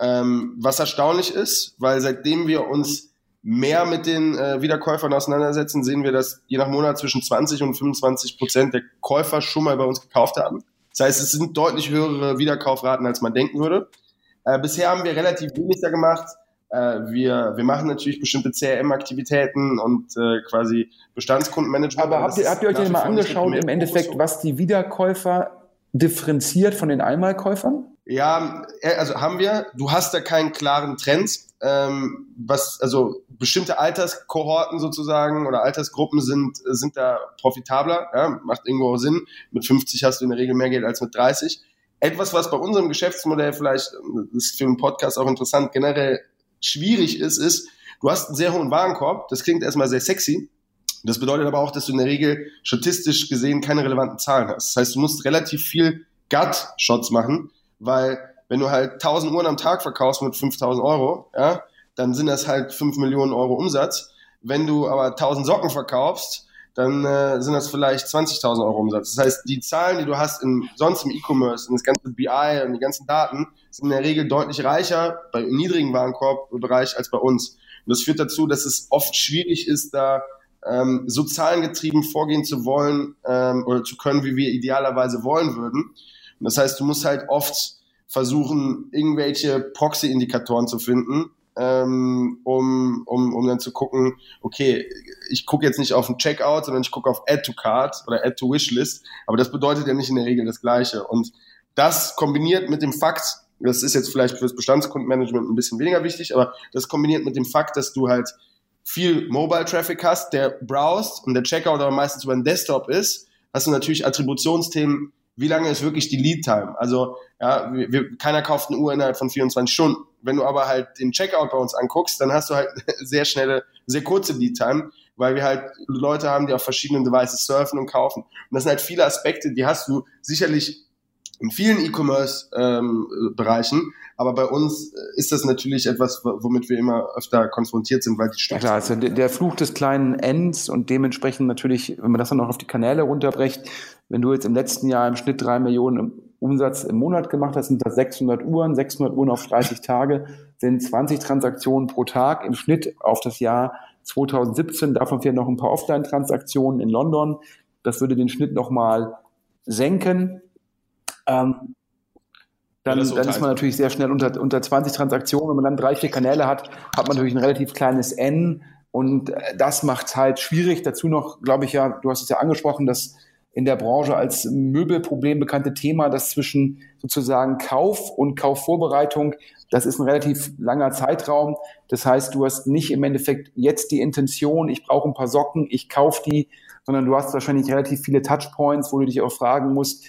Ähm, was erstaunlich ist, weil seitdem wir uns mehr mit den äh, Wiederkäufern auseinandersetzen, sehen wir, dass je nach Monat zwischen 20 und 25 Prozent der Käufer schon mal bei uns gekauft haben. Das heißt, es sind deutlich höhere Wiederkaufraten, als man denken würde. Äh, bisher haben wir relativ wenig da gemacht. Äh, wir, wir machen natürlich bestimmte CRM-Aktivitäten und äh, quasi Bestandskundenmanagement. Aber habt ihr, habt ihr euch denn mal angeschaut, im Endeffekt, was die Wiederkäufer differenziert von den Einmalkäufern? Ja, äh, also haben wir. Du hast da keinen klaren Trend. Ähm, was, also bestimmte Alterskohorten sozusagen oder Altersgruppen sind, sind da profitabler. Ja, macht irgendwo Sinn. Mit 50 hast du in der Regel mehr Geld als mit 30. Etwas, was bei unserem Geschäftsmodell vielleicht, das ist für einen Podcast auch interessant, generell schwierig ist, ist, du hast einen sehr hohen Warenkorb. Das klingt erstmal sehr sexy. Das bedeutet aber auch, dass du in der Regel statistisch gesehen keine relevanten Zahlen hast. Das heißt, du musst relativ viel Gut-Shots machen weil wenn du halt 1000 Uhren am Tag verkaufst mit 5000 Euro, ja, dann sind das halt 5 Millionen Euro Umsatz. Wenn du aber 1000 Socken verkaufst, dann äh, sind das vielleicht 20.000 Euro Umsatz. Das heißt, die Zahlen, die du hast in, sonst im E-Commerce, in das ganze BI und die ganzen Daten, sind in der Regel deutlich reicher bei niedrigen Warenkorbbereich als bei uns. Und das führt dazu, dass es oft schwierig ist, da ähm, so zahlengetrieben vorgehen zu wollen ähm, oder zu können, wie wir idealerweise wollen würden. Und das heißt, du musst halt oft versuchen, irgendwelche Proxy-Indikatoren zu finden, ähm, um, um, um dann zu gucken, okay, ich gucke jetzt nicht auf den Checkout, sondern ich gucke auf Add to Cart oder Add to Wishlist. Aber das bedeutet ja nicht in der Regel das Gleiche. Und das kombiniert mit dem Fakt, das ist jetzt vielleicht fürs Bestandskundenmanagement ein bisschen weniger wichtig, aber das kombiniert mit dem Fakt, dass du halt viel Mobile Traffic hast, der browst und der Checkout aber meistens über den Desktop ist, hast du natürlich Attributionsthemen, wie lange ist wirklich die Lead Time? Also, ja, wir, keiner kauft eine Uhr innerhalb von 24 Stunden. Wenn du aber halt den Checkout bei uns anguckst, dann hast du halt [LAUGHS] sehr schnelle, sehr kurze Lead Time, weil wir halt Leute haben, die auf verschiedenen Devices surfen und kaufen. Und das sind halt viele Aspekte, die hast du sicherlich in vielen E-Commerce-Bereichen, ähm, aber bei uns ist das natürlich etwas, womit wir immer öfter konfrontiert sind, weil die Stücke. Ja klar, also der Fluch des kleinen Ends und dementsprechend natürlich, wenn man das dann auch auf die Kanäle runterbrecht, wenn du jetzt im letzten Jahr im Schnitt drei Millionen Umsatz im Monat gemacht hast, sind das 600 Uhren, 600 Uhren auf 30 Tage, sind 20 Transaktionen pro Tag im Schnitt auf das Jahr 2017. Davon fehlen noch ein paar Offline-Transaktionen in London. Das würde den Schnitt nochmal senken. Ähm, dann, ja, dann ist man natürlich sehr schnell unter, unter 20 Transaktionen. Wenn man dann drei, vier Kanäle hat, hat man natürlich ein relativ kleines N. Und äh, das macht es halt schwierig. Dazu noch, glaube ich ja, du hast es ja angesprochen, das in der Branche als Möbelproblem bekannte Thema, das zwischen sozusagen Kauf und Kaufvorbereitung, das ist ein relativ langer Zeitraum. Das heißt, du hast nicht im Endeffekt jetzt die Intention, ich brauche ein paar Socken, ich kaufe die, sondern du hast wahrscheinlich relativ viele Touchpoints, wo du dich auch fragen musst,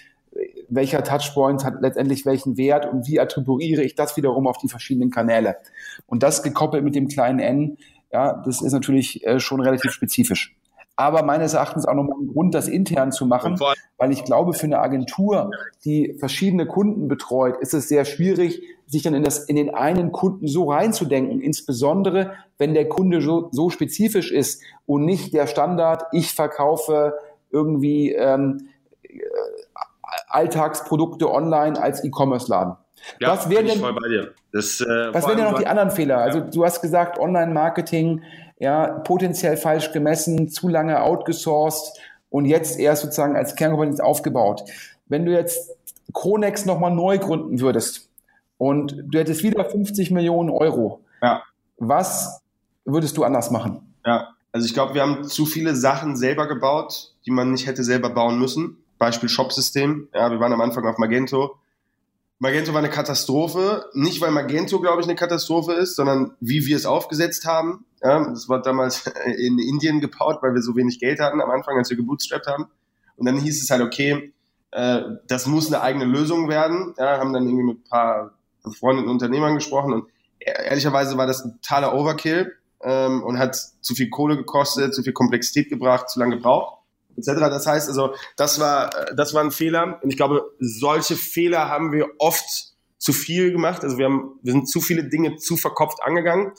welcher Touchpoint hat letztendlich welchen Wert und wie attribuiere ich das wiederum auf die verschiedenen Kanäle. Und das gekoppelt mit dem kleinen n, ja, das ist natürlich äh, schon relativ spezifisch. Aber meines Erachtens auch nochmal ein Grund, das intern zu machen, weil ich glaube, für eine Agentur, die verschiedene Kunden betreut, ist es sehr schwierig, sich dann in, das, in den einen Kunden so reinzudenken, insbesondere wenn der Kunde so, so spezifisch ist und nicht der Standard, ich verkaufe irgendwie ähm, Alltagsprodukte online als E-Commerce-Laden. Ja, was wären denn, voll bei dir. Das, äh, was wären denn noch die anderen Fehler? Also du hast gesagt, Online-Marketing, ja, potenziell falsch gemessen, zu lange outgesourced und jetzt erst sozusagen als Kernkompetenz aufgebaut. Wenn du jetzt Kronex nochmal neu gründen würdest und du hättest wieder 50 Millionen Euro, ja. was würdest du anders machen? Ja, also ich glaube, wir haben zu viele Sachen selber gebaut, die man nicht hätte selber bauen müssen. Beispiel Shopsystem. Ja, wir waren am Anfang auf Magento. Magento war eine Katastrophe. Nicht, weil Magento, glaube ich, eine Katastrophe ist, sondern wie wir es aufgesetzt haben. Ja, das war damals [LAUGHS] in Indien gebaut, weil wir so wenig Geld hatten am Anfang, als wir gebootstrapped haben. Und dann hieß es halt, okay, äh, das muss eine eigene Lösung werden. Ja, haben dann irgendwie mit ein paar befreundeten Unternehmern gesprochen und ehrlicherweise war das ein totaler Overkill ähm, und hat zu viel Kohle gekostet, zu viel Komplexität gebracht, zu lange gebraucht etc. Das heißt also, das war, das war ein Fehler. Und ich glaube, solche Fehler haben wir oft zu viel gemacht. Also wir haben, wir sind zu viele Dinge zu verkopft angegangen.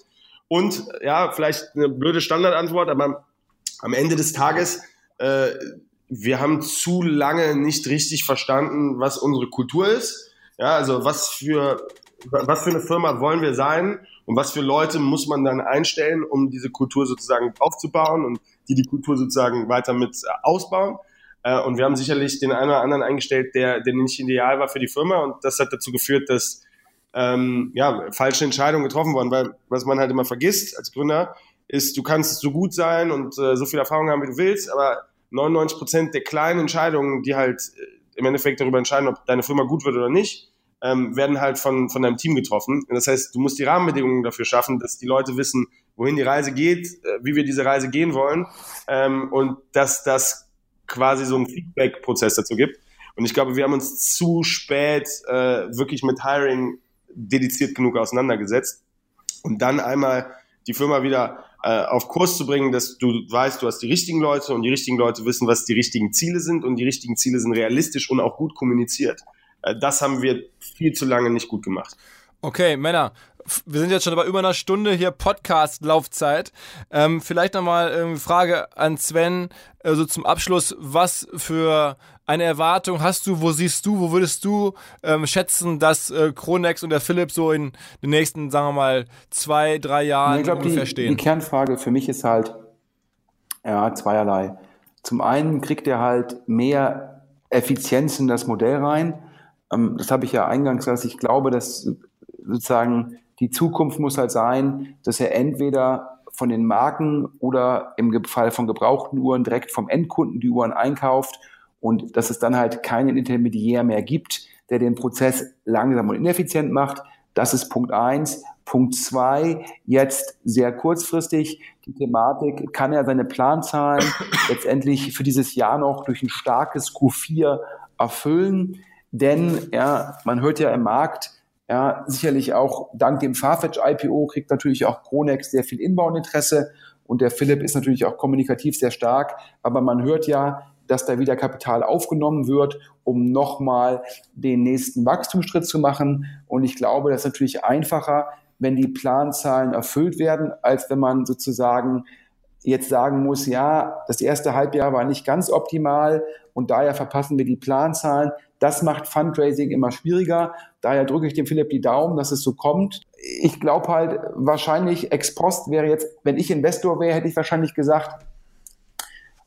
Und ja, vielleicht eine blöde Standardantwort, aber am Ende des Tages, äh, wir haben zu lange nicht richtig verstanden, was unsere Kultur ist. Ja, also was für, was für eine Firma wollen wir sein und was für Leute muss man dann einstellen, um diese Kultur sozusagen aufzubauen und die die Kultur sozusagen weiter mit äh, ausbauen. Äh, und wir haben sicherlich den einen oder anderen eingestellt, der, der nicht ideal war für die Firma. Und das hat dazu geführt, dass ähm, ja, falsche Entscheidungen getroffen wurden. Weil was man halt immer vergisst als Gründer, ist, du kannst so gut sein und äh, so viel Erfahrung haben, wie du willst, aber 99 Prozent der kleinen Entscheidungen, die halt äh, im Endeffekt darüber entscheiden, ob deine Firma gut wird oder nicht, ähm, werden halt von, von deinem Team getroffen. Das heißt, du musst die Rahmenbedingungen dafür schaffen, dass die Leute wissen, wohin die Reise geht, äh, wie wir diese Reise gehen wollen ähm, und dass das quasi so einen Feedback-Prozess dazu gibt. Und ich glaube, wir haben uns zu spät äh, wirklich mit Hiring dediziert genug auseinandergesetzt. Und dann einmal die Firma wieder äh, auf Kurs zu bringen, dass du weißt, du hast die richtigen Leute und die richtigen Leute wissen, was die richtigen Ziele sind und die richtigen Ziele sind realistisch und auch gut kommuniziert. Äh, das haben wir viel zu lange nicht gut gemacht. Okay, Männer, wir sind jetzt schon bei über einer Stunde hier Podcast-Laufzeit. Ähm, vielleicht nochmal eine Frage an Sven, also zum Abschluss. Was für eine Erwartung hast du? Wo siehst du, wo würdest du ähm, schätzen, dass äh, Kronex und der Philipp so in den nächsten, sagen wir mal, zwei, drei Jahren ich glaub, ungefähr die, stehen? Die Kernfrage für mich ist halt, ja, zweierlei. Zum einen kriegt er halt mehr Effizienz in das Modell rein. Ähm, das habe ich ja eingangs gesagt. Ich glaube, dass sozusagen Die Zukunft muss halt sein, dass er entweder von den Marken oder im Fall von gebrauchten Uhren direkt vom Endkunden die Uhren einkauft und dass es dann halt keinen Intermediär mehr gibt, der den Prozess langsam und ineffizient macht. Das ist Punkt eins. Punkt zwei, jetzt sehr kurzfristig die Thematik, kann er seine Planzahlen letztendlich für dieses Jahr noch durch ein starkes Q4 erfüllen? Denn ja, man hört ja im Markt, ja, sicherlich auch dank dem Farfetch IPO kriegt natürlich auch Kronex sehr viel Inbound-Interesse und der Philipp ist natürlich auch kommunikativ sehr stark, aber man hört ja, dass da wieder Kapital aufgenommen wird, um nochmal den nächsten Wachstumsschritt zu machen. Und ich glaube, das ist natürlich einfacher, wenn die Planzahlen erfüllt werden, als wenn man sozusagen jetzt sagen muss, ja, das erste Halbjahr war nicht ganz optimal und daher verpassen wir die Planzahlen. Das macht Fundraising immer schwieriger. Daher drücke ich dem Philipp die Daumen, dass es so kommt. Ich glaube halt, wahrscheinlich ex post wäre jetzt, wenn ich Investor wäre, hätte ich wahrscheinlich gesagt,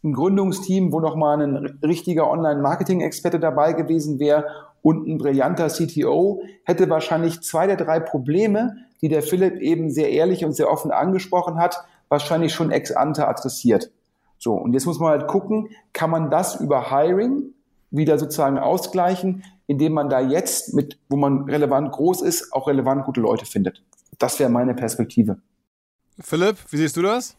ein Gründungsteam, wo nochmal ein richtiger Online-Marketing-Experte dabei gewesen wäre und ein brillanter CTO, hätte wahrscheinlich zwei der drei Probleme, die der Philipp eben sehr ehrlich und sehr offen angesprochen hat, wahrscheinlich schon ex ante adressiert. So, und jetzt muss man halt gucken, kann man das über Hiring wieder sozusagen ausgleichen, indem man da jetzt mit, wo man relevant groß ist, auch relevant gute Leute findet. Das wäre meine Perspektive. Philipp, wie siehst du das?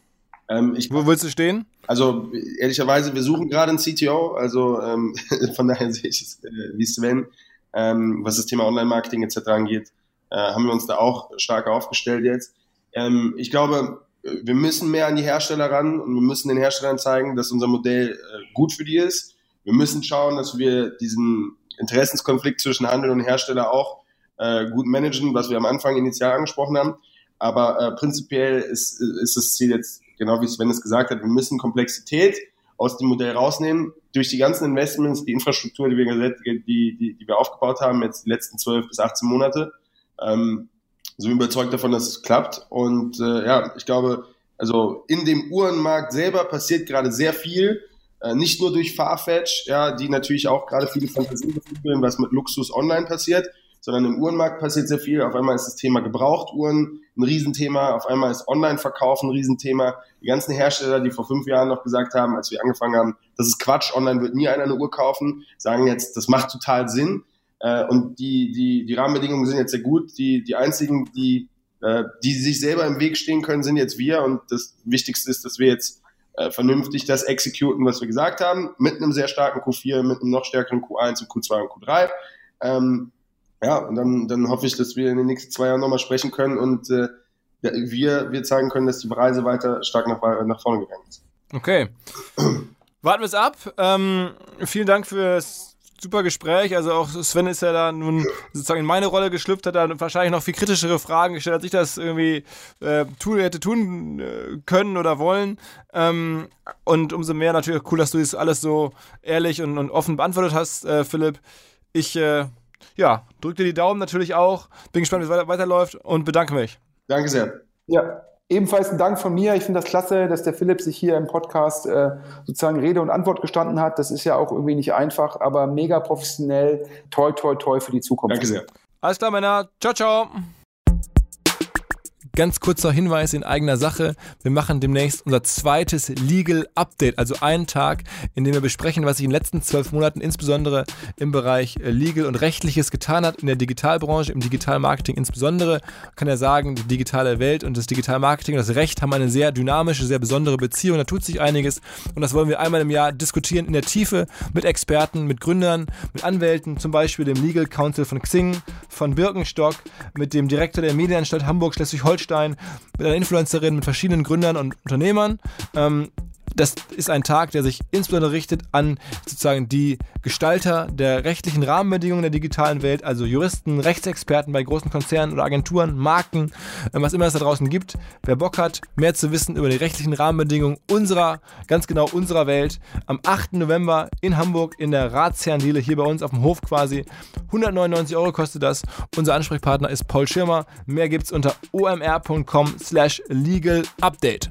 Ähm, ich, Wo willst du stehen? Also ehrlicherweise, wir suchen gerade einen CTO, also ähm, [LAUGHS] von daher sehe ich es äh, wie Sven, ähm, was das Thema Online-Marketing etc. angeht, äh, haben wir uns da auch stark aufgestellt jetzt. Ähm, ich glaube, wir müssen mehr an die Hersteller ran und wir müssen den Herstellern zeigen, dass unser Modell äh, gut für die ist. Wir müssen schauen, dass wir diesen Interessenskonflikt zwischen Handel und Hersteller auch äh, gut managen, was wir am Anfang initial angesprochen haben. Aber äh, prinzipiell ist, ist das Ziel jetzt genau wie Sven es gesagt hat, wir müssen Komplexität aus dem Modell rausnehmen. Durch die ganzen Investments, die Infrastruktur, die wir, die, die, die wir aufgebaut haben, jetzt die letzten 12 bis 18 Monate, ähm, sind wir überzeugt davon, dass es klappt. Und äh, ja, ich glaube, also in dem Uhrenmarkt selber passiert gerade sehr viel. Äh, nicht nur durch Farfetch, ja, die natürlich auch gerade viele Fantasien beflügeln, was mit Luxus online passiert, sondern im Uhrenmarkt passiert sehr viel. Auf einmal ist das Thema Gebrauchtuhren ein Riesenthema, auf einmal ist Online-Verkauf ein Riesenthema. Die ganzen Hersteller, die vor fünf Jahren noch gesagt haben, als wir angefangen haben, das ist Quatsch, online wird nie einer eine Uhr kaufen, sagen jetzt, das macht total Sinn. Äh, und die, die, die Rahmenbedingungen sind jetzt sehr gut. Die, die einzigen, die, äh, die sich selber im Weg stehen können, sind jetzt wir. Und das Wichtigste ist, dass wir jetzt äh, vernünftig das exekuten, was wir gesagt haben, mit einem sehr starken Q4, mit einem noch stärkeren Q1 und Q2 und Q3. Ähm, ja, und dann, dann hoffe ich, dass wir in den nächsten zwei Jahren nochmal sprechen können und äh, wir, wir zeigen können, dass die Reise weiter stark nach, nach vorne gegangen ist. Okay. Warten wir es ab. Ähm, vielen Dank fürs super Gespräch. Also auch Sven ist ja da nun sozusagen in meine Rolle geschlüpft, hat da wahrscheinlich noch viel kritischere Fragen gestellt, als ich das irgendwie äh, tun, hätte tun äh, können oder wollen. Ähm, und umso mehr natürlich cool, dass du das alles so ehrlich und, und offen beantwortet hast, äh, Philipp. Ich äh, ja, drück dir die Daumen natürlich auch. Bin gespannt, wie es weiter, weiterläuft und bedanke mich. Danke sehr. Ja, ebenfalls ein Dank von mir. Ich finde das klasse, dass der Philipp sich hier im Podcast äh, sozusagen Rede und Antwort gestanden hat. Das ist ja auch irgendwie nicht einfach, aber mega professionell. Toi, toi, toi für die Zukunft. Danke sehr. Alles klar, Männer. Ciao, ciao. Ganz kurzer Hinweis in eigener Sache. Wir machen demnächst unser zweites Legal Update, also einen Tag, in dem wir besprechen, was sich in den letzten zwölf Monaten insbesondere im Bereich äh, Legal und Rechtliches getan hat, in der Digitalbranche, im Digitalmarketing insbesondere. kann ja sagen, die digitale Welt und das Digitalmarketing und das Recht haben eine sehr dynamische, sehr besondere Beziehung. Da tut sich einiges und das wollen wir einmal im Jahr diskutieren in der Tiefe mit Experten, mit Gründern, mit Anwälten, zum Beispiel dem Legal Council von Xing, von Birkenstock, mit dem Direktor der Medienanstalt Hamburg-Schleswig-Holstein Holstein mit einer Influencerin, mit verschiedenen Gründern und Unternehmern. Ähm, das ist ein Tag, der sich insbesondere richtet an sozusagen die Gestalter der rechtlichen Rahmenbedingungen der digitalen Welt, also Juristen, Rechtsexperten bei großen Konzernen oder Agenturen, Marken, äh, was immer es da draußen gibt. Wer Bock hat, mehr zu wissen über die rechtlichen Rahmenbedingungen unserer, ganz genau unserer Welt, am 8. November in Hamburg in der Ratsherrendiele, hier bei uns auf dem Hof quasi. 199 Euro kostet das. Unser Ansprechpartner ist Paul Schirmer. Mehr gibt's unter omr.com slash legal update.